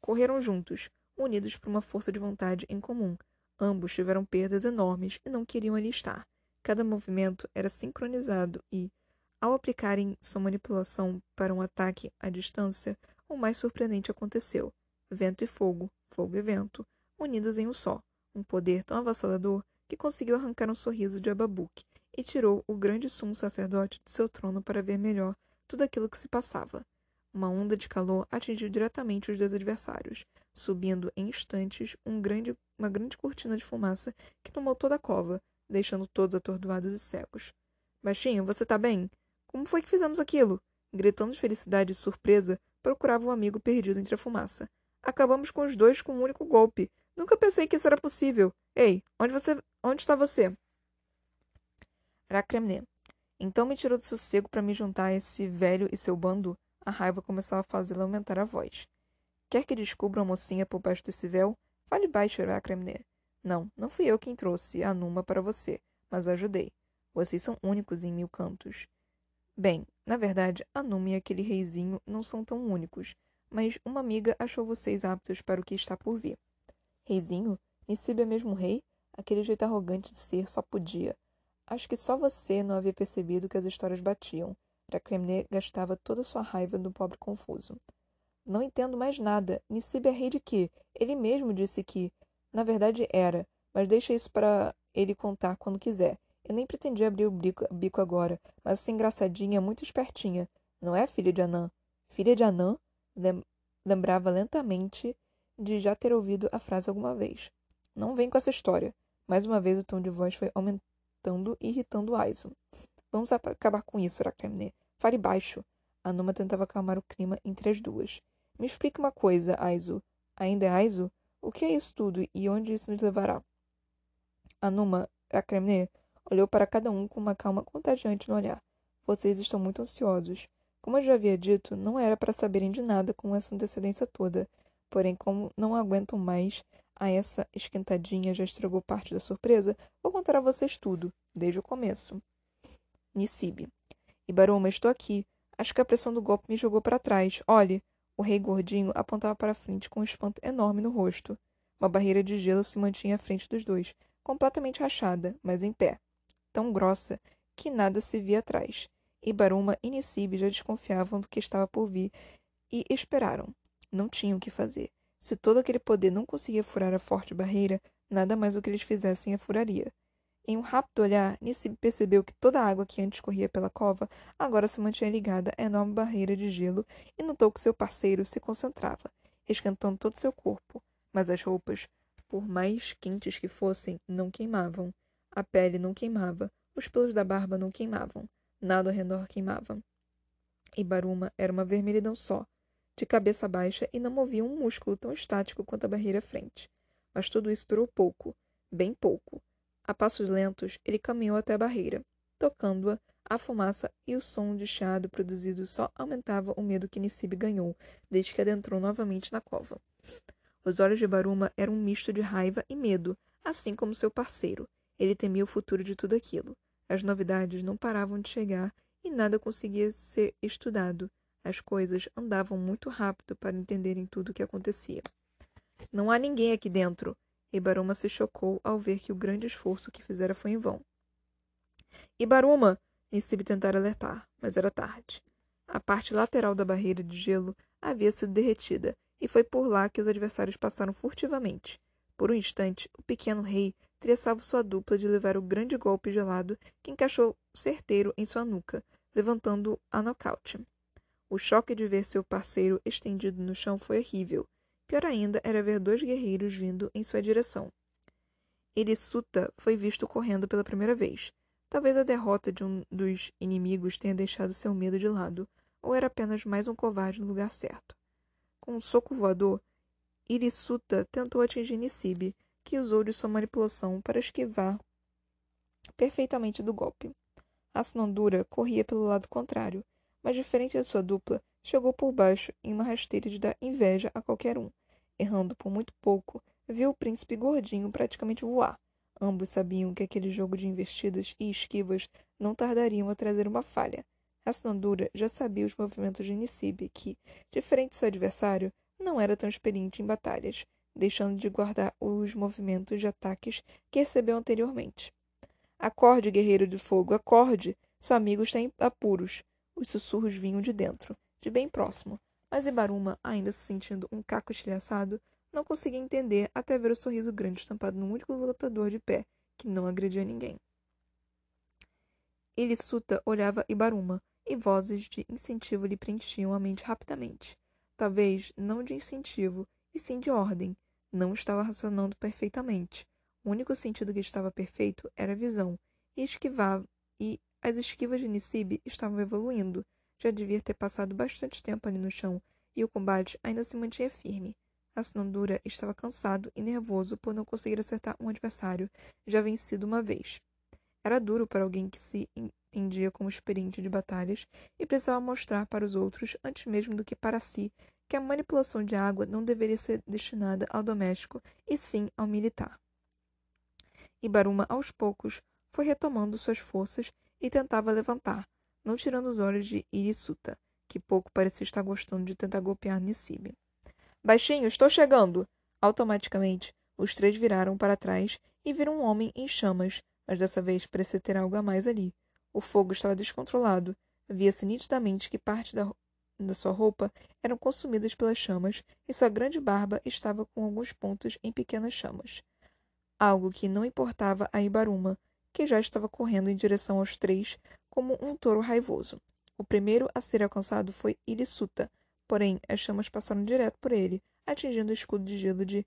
Correram juntos, unidos por uma força de vontade em comum. Ambos tiveram perdas enormes e não queriam ali estar. Cada movimento era sincronizado e, ao aplicarem sua manipulação para um ataque à distância, o mais surpreendente aconteceu. Vento e fogo, fogo e vento, unidos em um só. Um poder tão avassalador que conseguiu arrancar um sorriso de Ababuque e tirou o grande sumo sacerdote de seu trono para ver melhor tudo aquilo que se passava. Uma onda de calor atingiu diretamente os dois adversários, subindo em instantes um grande, uma grande cortina de fumaça que tomou toda a cova, deixando todos atordoados e cegos. Baixinho, você tá bem? Como foi que fizemos aquilo? Gritando de felicidade e surpresa, procurava um amigo perdido entre a fumaça. Acabamos com os dois com um único golpe. Nunca pensei que isso era possível. Ei, onde você. onde está você? Racremné. Então me tirou do sossego para me juntar a esse velho e seu bando? A raiva começava a fazê-la aumentar a voz. Quer que descubra a mocinha por baixo desse véu? Fale baixo, Racremné. Não, não fui eu quem trouxe a Numa para você, mas ajudei. Vocês são únicos em mil cantos. Bem, na verdade, a Numa e aquele reizinho não são tão únicos, mas uma amiga achou vocês aptos para o que está por vir. Reizinho? Nisibe é mesmo rei? Aquele jeito arrogante de ser só podia. Acho que só você não havia percebido que as histórias batiam. Racremné gastava toda sua raiva do pobre confuso. Não entendo mais nada. Nisibe é rei de quê? Ele mesmo disse que. Na verdade era, mas deixa isso para ele contar quando quiser. Eu nem pretendia abrir o bico, bico agora, mas essa engraçadinha é muito espertinha. Não é, filha de Anã? Filha de Anã? Lem lembrava lentamente de já ter ouvido a frase alguma vez. Não vem com essa história. Mais uma vez o tom de voz foi aumentando e irritando Aizo. Vamos acabar com isso, Rakemne. Fale baixo. A Numa tentava acalmar o clima entre as duas. Me explique uma coisa, Aizu. Ainda é Aizu? O que é isso tudo e onde isso nos levará? Anuma, a Kremne, olhou para cada um com uma calma contagiante no olhar. Vocês estão muito ansiosos. Como eu já havia dito, não era para saberem de nada com essa antecedência toda. Porém, como não aguentam mais a essa esquentadinha já estragou parte da surpresa, vou contar a vocês tudo, desde o começo. Nisibe. Ibaruma, estou aqui. Acho que a pressão do golpe me jogou para trás. Olhe, o rei gordinho apontava para frente com um espanto enorme no rosto. Uma barreira de gelo se mantinha à frente dos dois, completamente rachada, mas em pé. Tão grossa que nada se via atrás. E Baruma e Nisibe já desconfiavam do que estava por vir e esperaram. Não tinham o que fazer. Se todo aquele poder não conseguia furar a forte barreira, nada mais o que eles fizessem a furaria. Em um rápido olhar, Nisib percebeu que toda a água que antes corria pela cova agora se mantinha ligada à enorme barreira de gelo e notou que seu parceiro se concentrava, esquentando todo seu corpo. Mas as roupas, por mais quentes que fossem, não queimavam. A pele não queimava, os pelos da barba não queimavam, nada ao redor queimava. E Baruma era uma vermelhidão só, de cabeça baixa e não movia um músculo tão estático quanto a barreira à frente. Mas tudo isso durou pouco, bem pouco a passos lentos, ele caminhou até a barreira. Tocando-a, a fumaça e o som de chiado produzido só aumentavam o medo que Nisibe ganhou, desde que adentrou novamente na cova. Os olhos de Baruma eram um misto de raiva e medo, assim como seu parceiro. Ele temia o futuro de tudo aquilo. As novidades não paravam de chegar e nada conseguia ser estudado. As coisas andavam muito rápido para entenderem tudo o que acontecia. Não há ninguém aqui dentro, Ibaruma se chocou ao ver que o grande esforço que fizera foi em vão. Ibaruma! Nisibe tentara alertar, mas era tarde. A parte lateral da barreira de gelo havia sido derretida, e foi por lá que os adversários passaram furtivamente. Por um instante, o pequeno rei salvo sua dupla de levar o grande golpe gelado que encaixou certeiro em sua nuca, levantando-o a nocaute. O choque de ver seu parceiro estendido no chão foi horrível, Pior ainda era ver dois guerreiros vindo em sua direção. Irisuta foi visto correndo pela primeira vez. Talvez a derrota de um dos inimigos tenha deixado seu medo de lado, ou era apenas mais um covarde no lugar certo. Com um soco voador, Irisuta tentou atingir Nisibe, que usou de sua manipulação para esquivar perfeitamente do golpe. A corria pelo lado contrário, mas diferente de sua dupla, chegou por baixo em uma rasteira de dar inveja a qualquer um, errando por muito pouco, viu o príncipe gordinho praticamente voar. Ambos sabiam que aquele jogo de investidas e esquivas não tardariam a trazer uma falha. Rasnandura já sabia os movimentos de Nisibe, que, diferente de seu adversário, não era tão experiente em batalhas, deixando de guardar os movimentos de ataques que recebeu anteriormente. Acorde, guerreiro de fogo, acorde! Seu amigo está em apuros. Os sussurros vinham de dentro, de bem próximo, mas Ibaruma, ainda se sentindo um caco estilhaçado, não conseguia entender até ver o sorriso grande estampado num único lutador de pé, que não agredia ninguém. Ilisuta olhava Ibaruma, e vozes de incentivo lhe preenchiam a mente rapidamente. Talvez não de incentivo, e sim de ordem. Não estava racionando perfeitamente. O único sentido que estava perfeito era a visão, e esquivava, e as esquivas de Nisibe estavam evoluindo. Já devia ter passado bastante tempo ali no chão, e o combate ainda se mantinha firme. A Sonandura estava cansado e nervoso por não conseguir acertar um adversário já vencido uma vez. Era duro para alguém que se entendia como experiente de batalhas e precisava mostrar para os outros, antes mesmo do que para si, que a manipulação de água não deveria ser destinada ao doméstico e sim ao militar. Ibaruma, aos poucos, foi retomando suas forças e tentava levantar, não tirando os olhos de Irisuta, que pouco parecia estar gostando de tentar golpear Nisibe. Baixinho, estou chegando! Automaticamente, os três viraram para trás e viram um homem em chamas, mas dessa vez parecia ter algo a mais ali. O fogo estava descontrolado. Via-se nitidamente que parte da, da sua roupa eram consumidas pelas chamas e sua grande barba estava com alguns pontos em pequenas chamas. Algo que não importava a Ibaruma, que já estava correndo em direção aos três como um touro raivoso. O primeiro a ser alcançado foi Irissuta, porém as chamas passaram direto por ele, atingindo o escudo de gelo de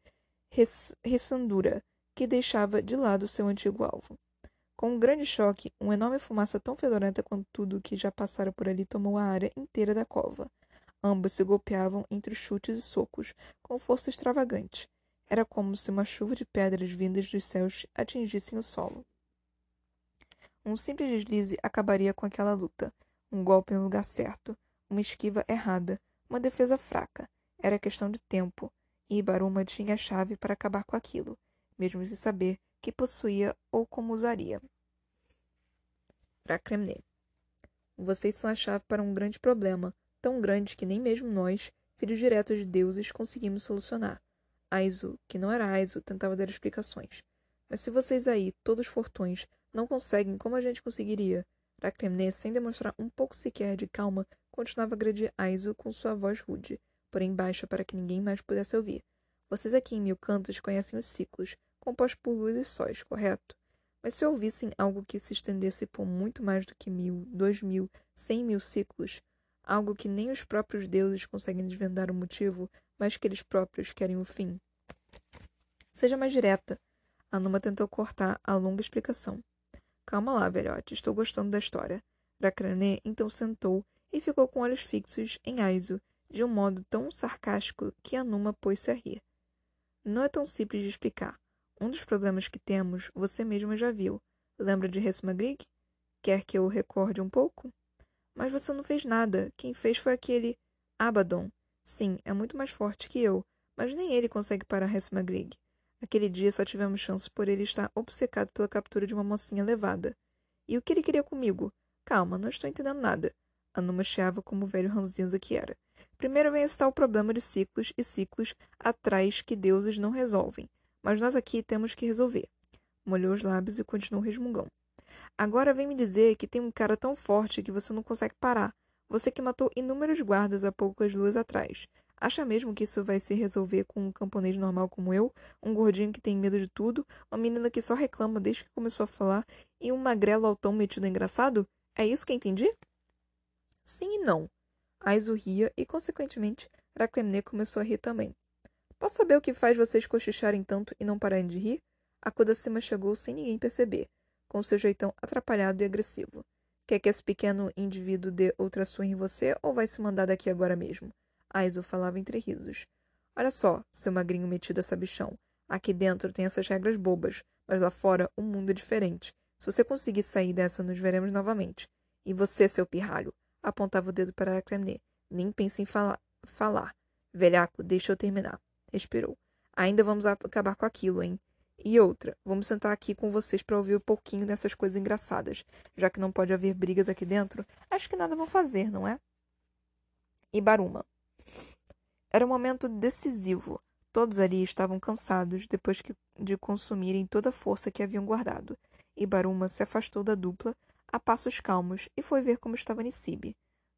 Ressandura, que deixava de lado seu antigo alvo. Com um grande choque, uma enorme fumaça tão fedorenta quanto tudo que já passara por ali tomou a área inteira da cova. Ambos se golpeavam entre chutes e socos, com força extravagante. Era como se uma chuva de pedras vindas dos céus atingissem o solo. Um simples deslize acabaria com aquela luta. Um golpe no lugar certo, uma esquiva errada, uma defesa fraca. Era questão de tempo, e Ibaruma tinha a chave para acabar com aquilo, mesmo sem saber que possuía ou como usaria. Para Kremne. Vocês são a chave para um grande problema, tão grande que nem mesmo nós, filhos diretos de deuses, conseguimos solucionar. Aizu, que não era Aizu, tentava dar explicações. Mas se vocês aí, todos fortões, não conseguem como a gente conseguiria? Kremne, sem demonstrar um pouco sequer de calma, continuava a agredir Aizu com sua voz rude, porém baixa para que ninguém mais pudesse ouvir. Vocês aqui em Mil Cantos conhecem os ciclos, composto por luz e sóis, correto? Mas se ouvissem algo que se estendesse por muito mais do que mil, dois mil, cem mil ciclos, algo que nem os próprios deuses conseguem desvendar o motivo, mas que eles próprios querem o fim. Seja mais direta. Anuma tentou cortar a longa explicação. Calma lá, velhote, estou gostando da história. Rakranê então sentou e ficou com olhos fixos em Aizu, de um modo tão sarcástico que Anuma pôs-se a rir. Não é tão simples de explicar. Um dos problemas que temos, você mesma já viu. Lembra de Resmagrig? Quer que eu recorde um pouco? Mas você não fez nada. Quem fez foi aquele Abaddon. Sim, é muito mais forte que eu, mas nem ele consegue parar Resmagrig. Aquele dia só tivemos chance por ele estar obcecado pela captura de uma mocinha levada. E o que ele queria comigo? Calma, não estou entendendo nada. Anuma chiava como o velho ranzinza que era. Primeiro vem estar o problema de ciclos e ciclos atrás que deuses não resolvem. Mas nós aqui temos que resolver. Molhou os lábios e continuou resmungão. Agora vem me dizer que tem um cara tão forte que você não consegue parar. Você que matou inúmeros guardas há poucas luas atrás. Acha mesmo que isso vai se resolver com um camponês normal como eu? Um gordinho que tem medo de tudo? Uma menina que só reclama desde que começou a falar? E um magrelo altão metido engraçado? É isso que entendi? Sim e não. Aizu ria e, consequentemente, Rakemne começou a rir também. Posso saber o que faz vocês cochicharem tanto e não pararem de rir? A Kodacima chegou sem ninguém perceber, com seu jeitão atrapalhado e agressivo. Quer que esse pequeno indivíduo dê outra surra em você ou vai se mandar daqui agora mesmo? Aizu falava entre risos. Olha só, seu magrinho metido a sabichão. Aqui dentro tem essas regras bobas, mas lá fora o um mundo é diferente. Se você conseguir sair dessa, nos veremos novamente. E você, seu pirralho, apontava o dedo para a Cremne. Nem pense em fala falar. Velhaco, deixa eu terminar respirou. Ainda vamos acabar com aquilo, hein? E outra, vamos sentar aqui com vocês para ouvir um pouquinho dessas coisas engraçadas. Já que não pode haver brigas aqui dentro, acho que nada vão fazer, não é? E Baruma. Era um momento decisivo. Todos ali estavam cansados depois que, de consumirem toda a força que haviam guardado. E Baruma se afastou da dupla a passos calmos e foi ver como estava Nisibe.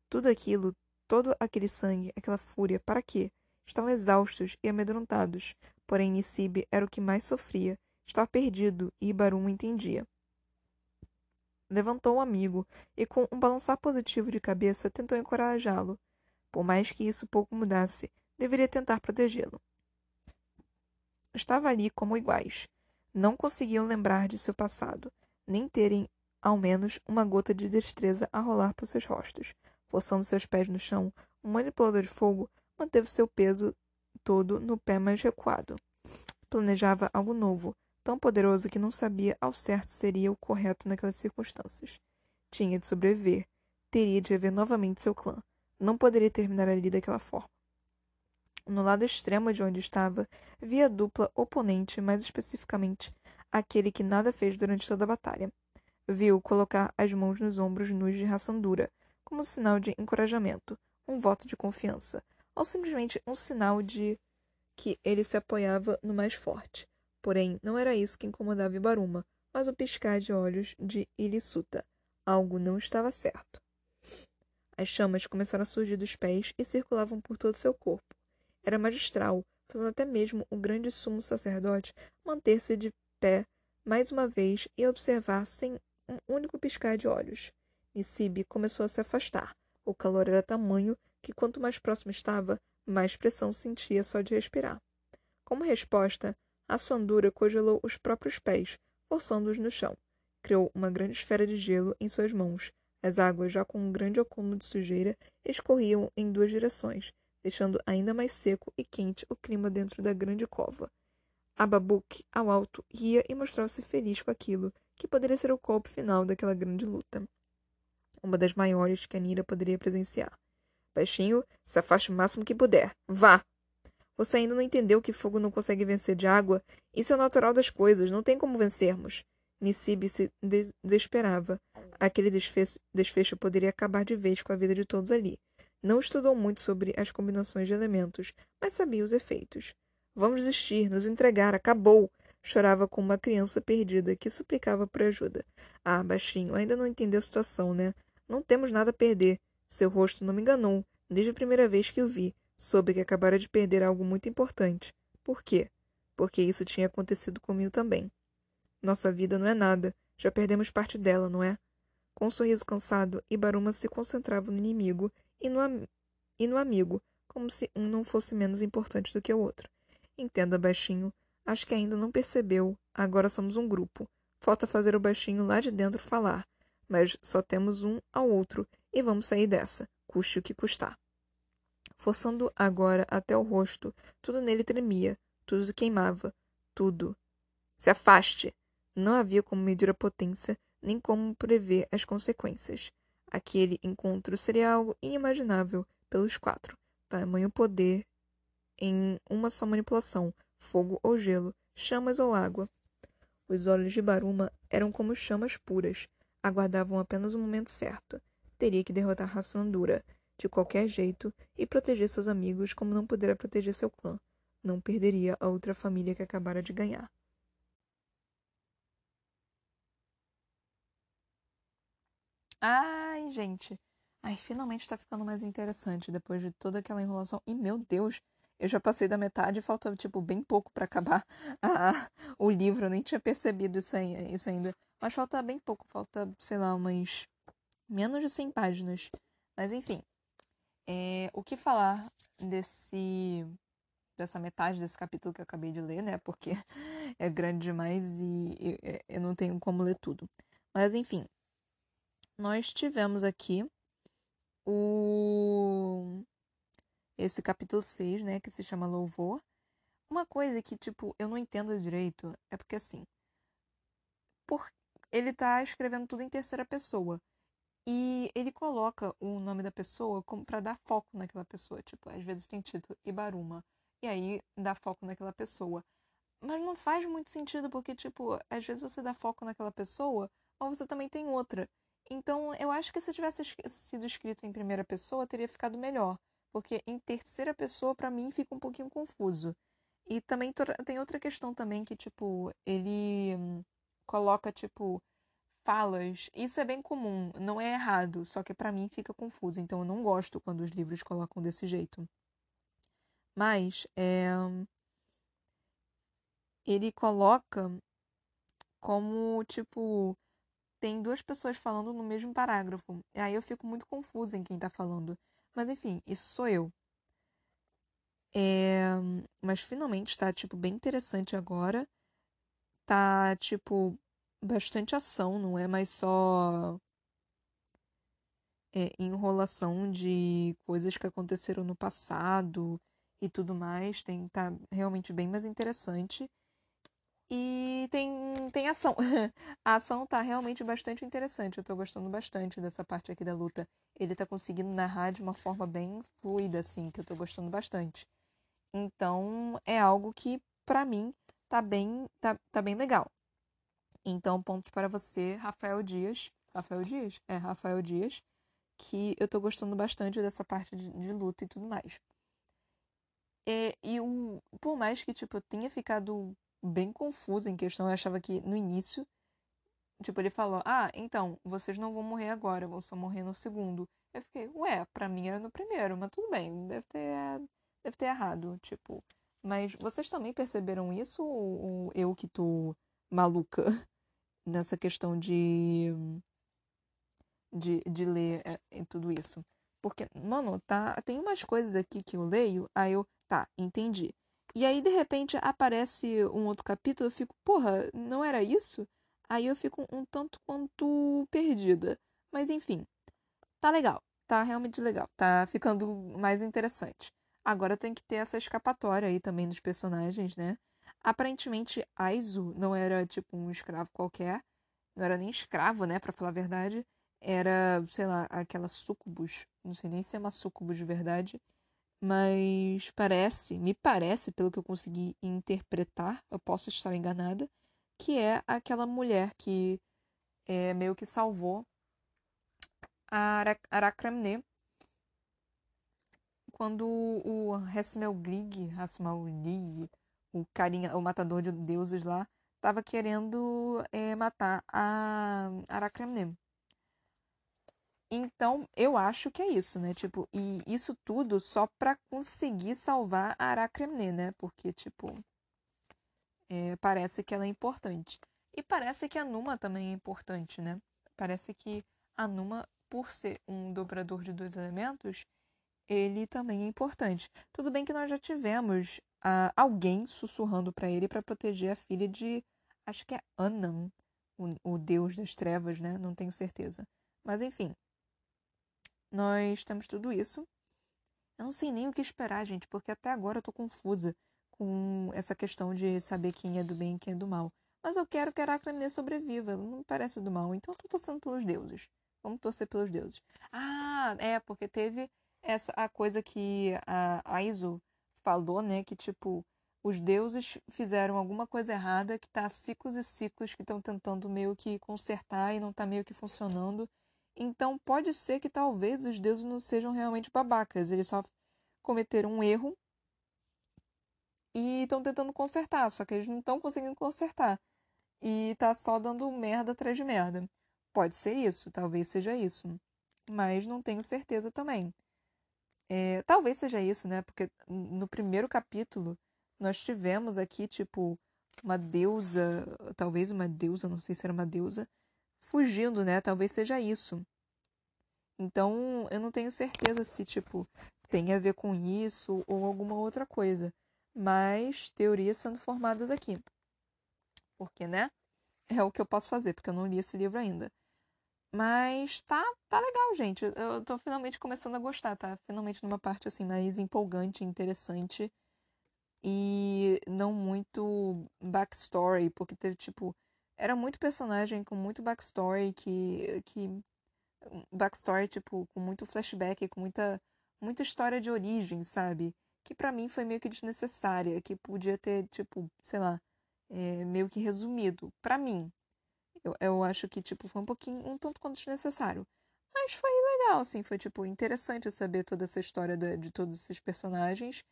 Tudo aquilo, todo aquele sangue, aquela fúria, para quê? Estavam exaustos e amedrontados, porém Nisibe era o que mais sofria. Estava perdido e Ibarum entendia. levantou o amigo e, com um balançar positivo de cabeça, tentou encorajá-lo. Por mais que isso pouco mudasse, deveria tentar protegê-lo. Estava ali como iguais. Não conseguiam lembrar de seu passado, nem terem, ao menos, uma gota de destreza a rolar por seus rostos. Forçando seus pés no chão, o manipulador de fogo manteve seu peso todo no pé mais recuado. Planejava algo novo, tão poderoso que não sabia ao certo seria o correto naquelas circunstâncias. Tinha de sobreviver. Teria de rever novamente seu clã. Não poderia terminar ali daquela forma. No lado extremo de onde estava, via a dupla oponente, mais especificamente aquele que nada fez durante toda a batalha. Viu colocar as mãos nos ombros nus de Rassandura, como sinal de encorajamento, um voto de confiança, ou simplesmente um sinal de que ele se apoiava no mais forte. Porém, não era isso que incomodava Ibaruma, mas o piscar de olhos de Ilisuta. Algo não estava certo. As chamas começaram a surgir dos pés e circulavam por todo seu corpo. Era magistral, fazendo até mesmo o grande sumo sacerdote manter-se de pé mais uma vez e observar sem um único piscar de olhos. Nisibe começou a se afastar. O calor era tamanho que quanto mais próximo estava, mais pressão sentia só de respirar. Como resposta, a Sandura congelou os próprios pés, forçando-os no chão. Criou uma grande esfera de gelo em suas mãos. As águas, já com um grande acúmulo de sujeira, escorriam em duas direções, deixando ainda mais seco e quente o clima dentro da grande cova. Ababuque, ao alto, ria e mostrava-se feliz com aquilo, que poderia ser o golpe final daquela grande luta. Uma das maiores que Anira poderia presenciar. Baixinho, se afaste o máximo que puder. Vá! Você ainda não entendeu que fogo não consegue vencer de água? Isso é o natural das coisas, não tem como vencermos. Nisibe se desesperava. Aquele desfecho, desfecho poderia acabar de vez com a vida de todos ali. Não estudou muito sobre as combinações de elementos, mas sabia os efeitos. Vamos desistir, nos entregar, acabou! Chorava como uma criança perdida que suplicava por ajuda. Ah, baixinho, ainda não entendeu a situação, né? Não temos nada a perder. Seu rosto não me enganou. Desde a primeira vez que o vi, soube que acabara de perder algo muito importante. Por quê? Porque isso tinha acontecido comigo também. Nossa vida não é nada. Já perdemos parte dela, não é? Com um sorriso cansado, Ibaruma se concentrava no inimigo e no, e no amigo, como se um não fosse menos importante do que o outro. Entenda, baixinho. Acho que ainda não percebeu. Agora somos um grupo. Falta fazer o baixinho lá de dentro falar. Mas só temos um ao outro e vamos sair dessa, custe o que custar. Forçando agora até o rosto, tudo nele tremia, tudo queimava, tudo. Se afaste! Não havia como medir a potência, nem como prever as consequências. Aquele encontro seria algo inimaginável pelos quatro. Tamanho poder em uma só manipulação, fogo ou gelo, chamas ou água. Os olhos de Baruma eram como chamas puras, aguardavam apenas o momento certo. Teria que derrotar Rassandura, de qualquer jeito, e proteger seus amigos como não pudera proteger seu clã. Não perderia a outra família que acabara de ganhar. Ai, gente. Ai, finalmente tá ficando mais interessante depois de toda aquela enrolação. E, meu Deus, eu já passei da metade e falta, tipo, bem pouco para acabar (laughs) a, o livro. Eu nem tinha percebido isso, aí, isso ainda. Mas falta bem pouco. Falta, sei lá, umas menos de 100 páginas. Mas, enfim. É, o que falar desse dessa metade desse capítulo que eu acabei de ler, né? Porque (laughs) é grande demais e eu não tenho como ler tudo. Mas enfim, nós tivemos aqui o esse capítulo 6, né, que se chama Louvor. Uma coisa que, tipo, eu não entendo direito é porque, assim, por... ele tá escrevendo tudo em terceira pessoa. E ele coloca o nome da pessoa como para dar foco naquela pessoa. Tipo, às vezes tem título Ibaruma. E aí dá foco naquela pessoa. Mas não faz muito sentido porque, tipo, às vezes você dá foco naquela pessoa, mas você também tem outra. Então, eu acho que se tivesse sido escrito em primeira pessoa, teria ficado melhor porque em terceira pessoa para mim fica um pouquinho confuso. E também tem outra questão também que tipo, ele hum, coloca tipo falas. Isso é bem comum, não é errado, só que para mim fica confuso, então eu não gosto quando os livros colocam desse jeito. Mas é, ele coloca como tipo tem duas pessoas falando no mesmo parágrafo. E aí eu fico muito confusa em quem tá falando. Mas enfim, isso sou eu. É... Mas finalmente tá, tipo, bem interessante agora. Tá, tipo, bastante ação, não é mais só é, enrolação de coisas que aconteceram no passado e tudo mais. Tem, tá realmente bem mais interessante. E tem, tem ação. (laughs) A ação tá realmente bastante interessante. Eu tô gostando bastante dessa parte aqui da luta. Ele tá conseguindo narrar de uma forma bem fluida, assim, que eu tô gostando bastante. Então, é algo que, para mim, tá bem, tá, tá bem legal. Então, pontos para você, Rafael Dias. Rafael Dias? É, Rafael Dias. Que eu tô gostando bastante dessa parte de, de luta e tudo mais. É, e o, por mais que, tipo, eu tenha ficado bem confusa em questão. Eu achava que no início, tipo, ele falou: Ah, então, vocês não vão morrer agora, vão só morrer no segundo. Eu fiquei, ué, pra mim era no primeiro, mas tudo bem, deve ter, deve ter errado, tipo. Mas vocês também perceberam isso ou eu que tô maluca (laughs) nessa questão de. de, de ler é, tudo isso? Porque, mano, tá, tem umas coisas aqui que eu leio, aí eu, tá, entendi. E aí, de repente, aparece um outro capítulo, eu fico, porra, não era isso? Aí eu fico um tanto quanto perdida. Mas enfim, tá legal. Tá realmente legal. Tá ficando mais interessante. Agora tem que ter essa escapatória aí também dos personagens, né? Aparentemente, Aizu não era tipo um escravo qualquer. Não era nem escravo, né? Pra falar a verdade. Era, sei lá, aquela sucubus. Não sei nem se é uma sucubus de verdade mas parece, me parece, pelo que eu consegui interpretar, eu posso estar enganada, que é aquela mulher que é, meio que salvou a Aracramne quando o Hasmelglig, Hasmelglig, o carinha, o matador de deuses lá, estava querendo é, matar a Aracramne. Então, eu acho que é isso, né? Tipo, e isso tudo só pra conseguir salvar a Aracremne, né? Porque, tipo, é, parece que ela é importante. E parece que a Numa também é importante, né? Parece que a Numa, por ser um dobrador de dois elementos, ele também é importante. Tudo bem que nós já tivemos uh, alguém sussurrando para ele para proteger a filha de, acho que é Anan, o, o deus das trevas, né? Não tenho certeza. Mas enfim, nós temos tudo isso. Eu não sei nem o que esperar, gente, porque até agora eu tô confusa com essa questão de saber quem é do bem e quem é do mal. Mas eu quero que Aracne sobreviva, ela não parece do mal, então eu tô torcendo pelos deuses. Vamos torcer pelos deuses. Ah, é, porque teve essa a coisa que a Aizo falou, né, que tipo, os deuses fizeram alguma coisa errada, que tá ciclos e ciclos que estão tentando meio que consertar e não tá meio que funcionando. Então pode ser que talvez os deuses não sejam realmente babacas, eles só cometeram um erro e estão tentando consertar, só que eles não estão conseguindo consertar. E tá só dando merda atrás de merda. Pode ser isso, talvez seja isso. Mas não tenho certeza também. É, talvez seja isso, né? Porque no primeiro capítulo nós tivemos aqui, tipo, uma deusa, talvez uma deusa, não sei se era uma deusa, fugindo, né? Talvez seja isso. Então, eu não tenho certeza se, tipo, tem a ver com isso ou alguma outra coisa. Mas teorias sendo formadas aqui. Porque, né? É o que eu posso fazer, porque eu não li esse livro ainda. Mas tá, tá legal, gente. Eu tô finalmente começando a gostar, tá? Finalmente numa parte assim mais empolgante, interessante e não muito backstory, porque teve tipo era muito personagem com muito backstory que que backstory tipo com muito flashback, com muita muita história de origem, sabe? Que para mim foi meio que desnecessária, que podia ter tipo, sei lá, é, meio que resumido. para mim, eu, eu acho que tipo foi um pouquinho um tanto quanto desnecessário. Mas foi legal, assim, foi tipo interessante saber toda essa história de, de todos esses personagens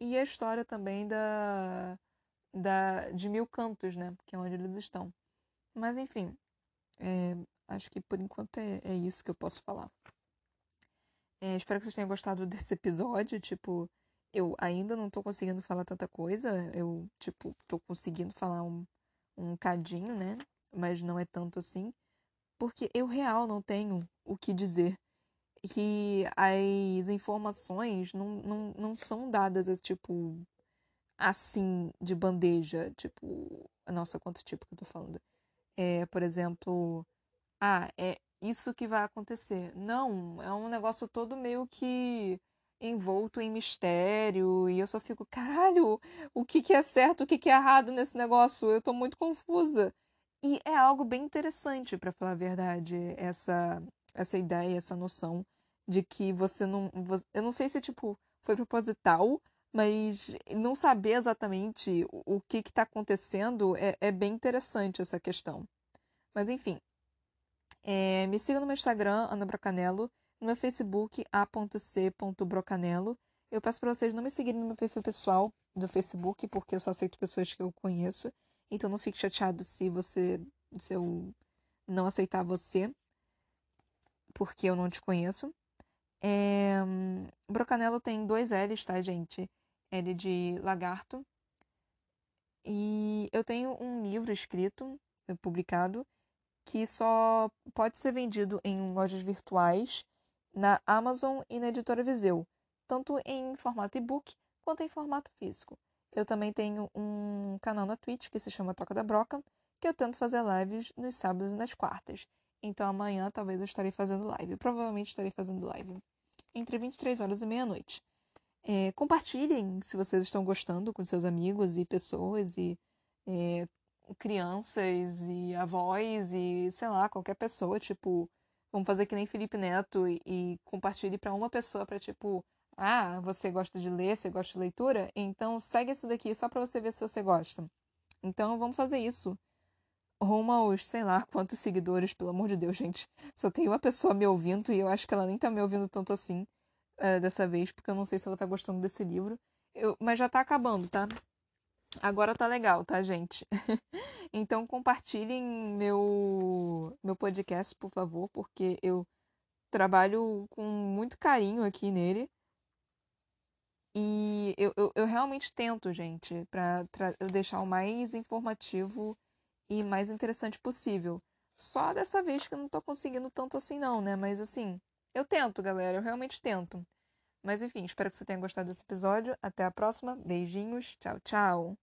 e a história também da da de Mil Cantos, né? Que é onde eles estão. Mas enfim, é, acho que por enquanto é, é isso que eu posso falar. É, espero que vocês tenham gostado (laughs) desse episódio. Tipo, eu ainda não tô conseguindo falar tanta coisa. Eu, tipo, tô conseguindo falar um, um cadinho, né? Mas não é tanto assim. porque eu real não tenho o que dizer. Que as informações não, não, não são dadas, tipo, assim, de bandeja. Tipo, nossa, quanto tipo que eu tô falando? É, por exemplo, ah, é isso que vai acontecer. Não, é um negócio todo meio que envolto em mistério e eu só fico, caralho, o que que é certo, o que que é errado nesse negócio? Eu tô muito confusa. E é algo bem interessante, para falar a verdade, essa essa ideia, essa noção de que você não, eu não sei se tipo foi proposital, mas não saber exatamente o que está acontecendo é, é bem interessante essa questão. Mas enfim, é, me siga no meu Instagram, Ana Brocanello, no meu Facebook, a.c.brocanello. Eu peço para vocês não me seguirem no meu perfil pessoal do Facebook, porque eu só aceito pessoas que eu conheço. Então não fique chateado se você se eu não aceitar você, porque eu não te conheço. É, Brocanello tem dois L's, tá, gente? L de lagarto. E eu tenho um livro escrito, publicado, que só pode ser vendido em lojas virtuais, na Amazon e na editora Viseu, tanto em formato e-book quanto em formato físico. Eu também tenho um canal na Twitch que se chama Toca da Broca, que eu tento fazer lives nos sábados e nas quartas. Então amanhã talvez eu estarei fazendo live. Provavelmente estarei fazendo live entre 23 horas e meia-noite. É, compartilhem se vocês estão gostando com seus amigos e pessoas e é, crianças e avós e, sei lá, qualquer pessoa, tipo, vamos fazer que nem Felipe Neto e, e compartilhe para uma pessoa para tipo, ah, você gosta de ler, você gosta de leitura? Então segue esse daqui só para você ver se você gosta. Então vamos fazer isso. Rumo aos, sei lá, (laughs) quantos seguidores, pelo amor de Deus, gente. Só tem uma pessoa me ouvindo e eu acho que ela nem tá me ouvindo tanto assim uh, dessa vez, porque eu não sei se ela tá gostando desse livro. Eu, mas já tá acabando, tá? Agora tá legal, tá, gente? (laughs) então compartilhem meu meu podcast, por favor, porque eu trabalho com muito carinho aqui nele. E eu, eu, eu realmente tento, gente, para deixar o mais informativo e mais interessante possível. Só dessa vez que eu não tô conseguindo tanto assim, não, né? Mas assim, eu tento, galera, eu realmente tento. Mas enfim, espero que você tenha gostado desse episódio. Até a próxima. Beijinhos. Tchau, tchau.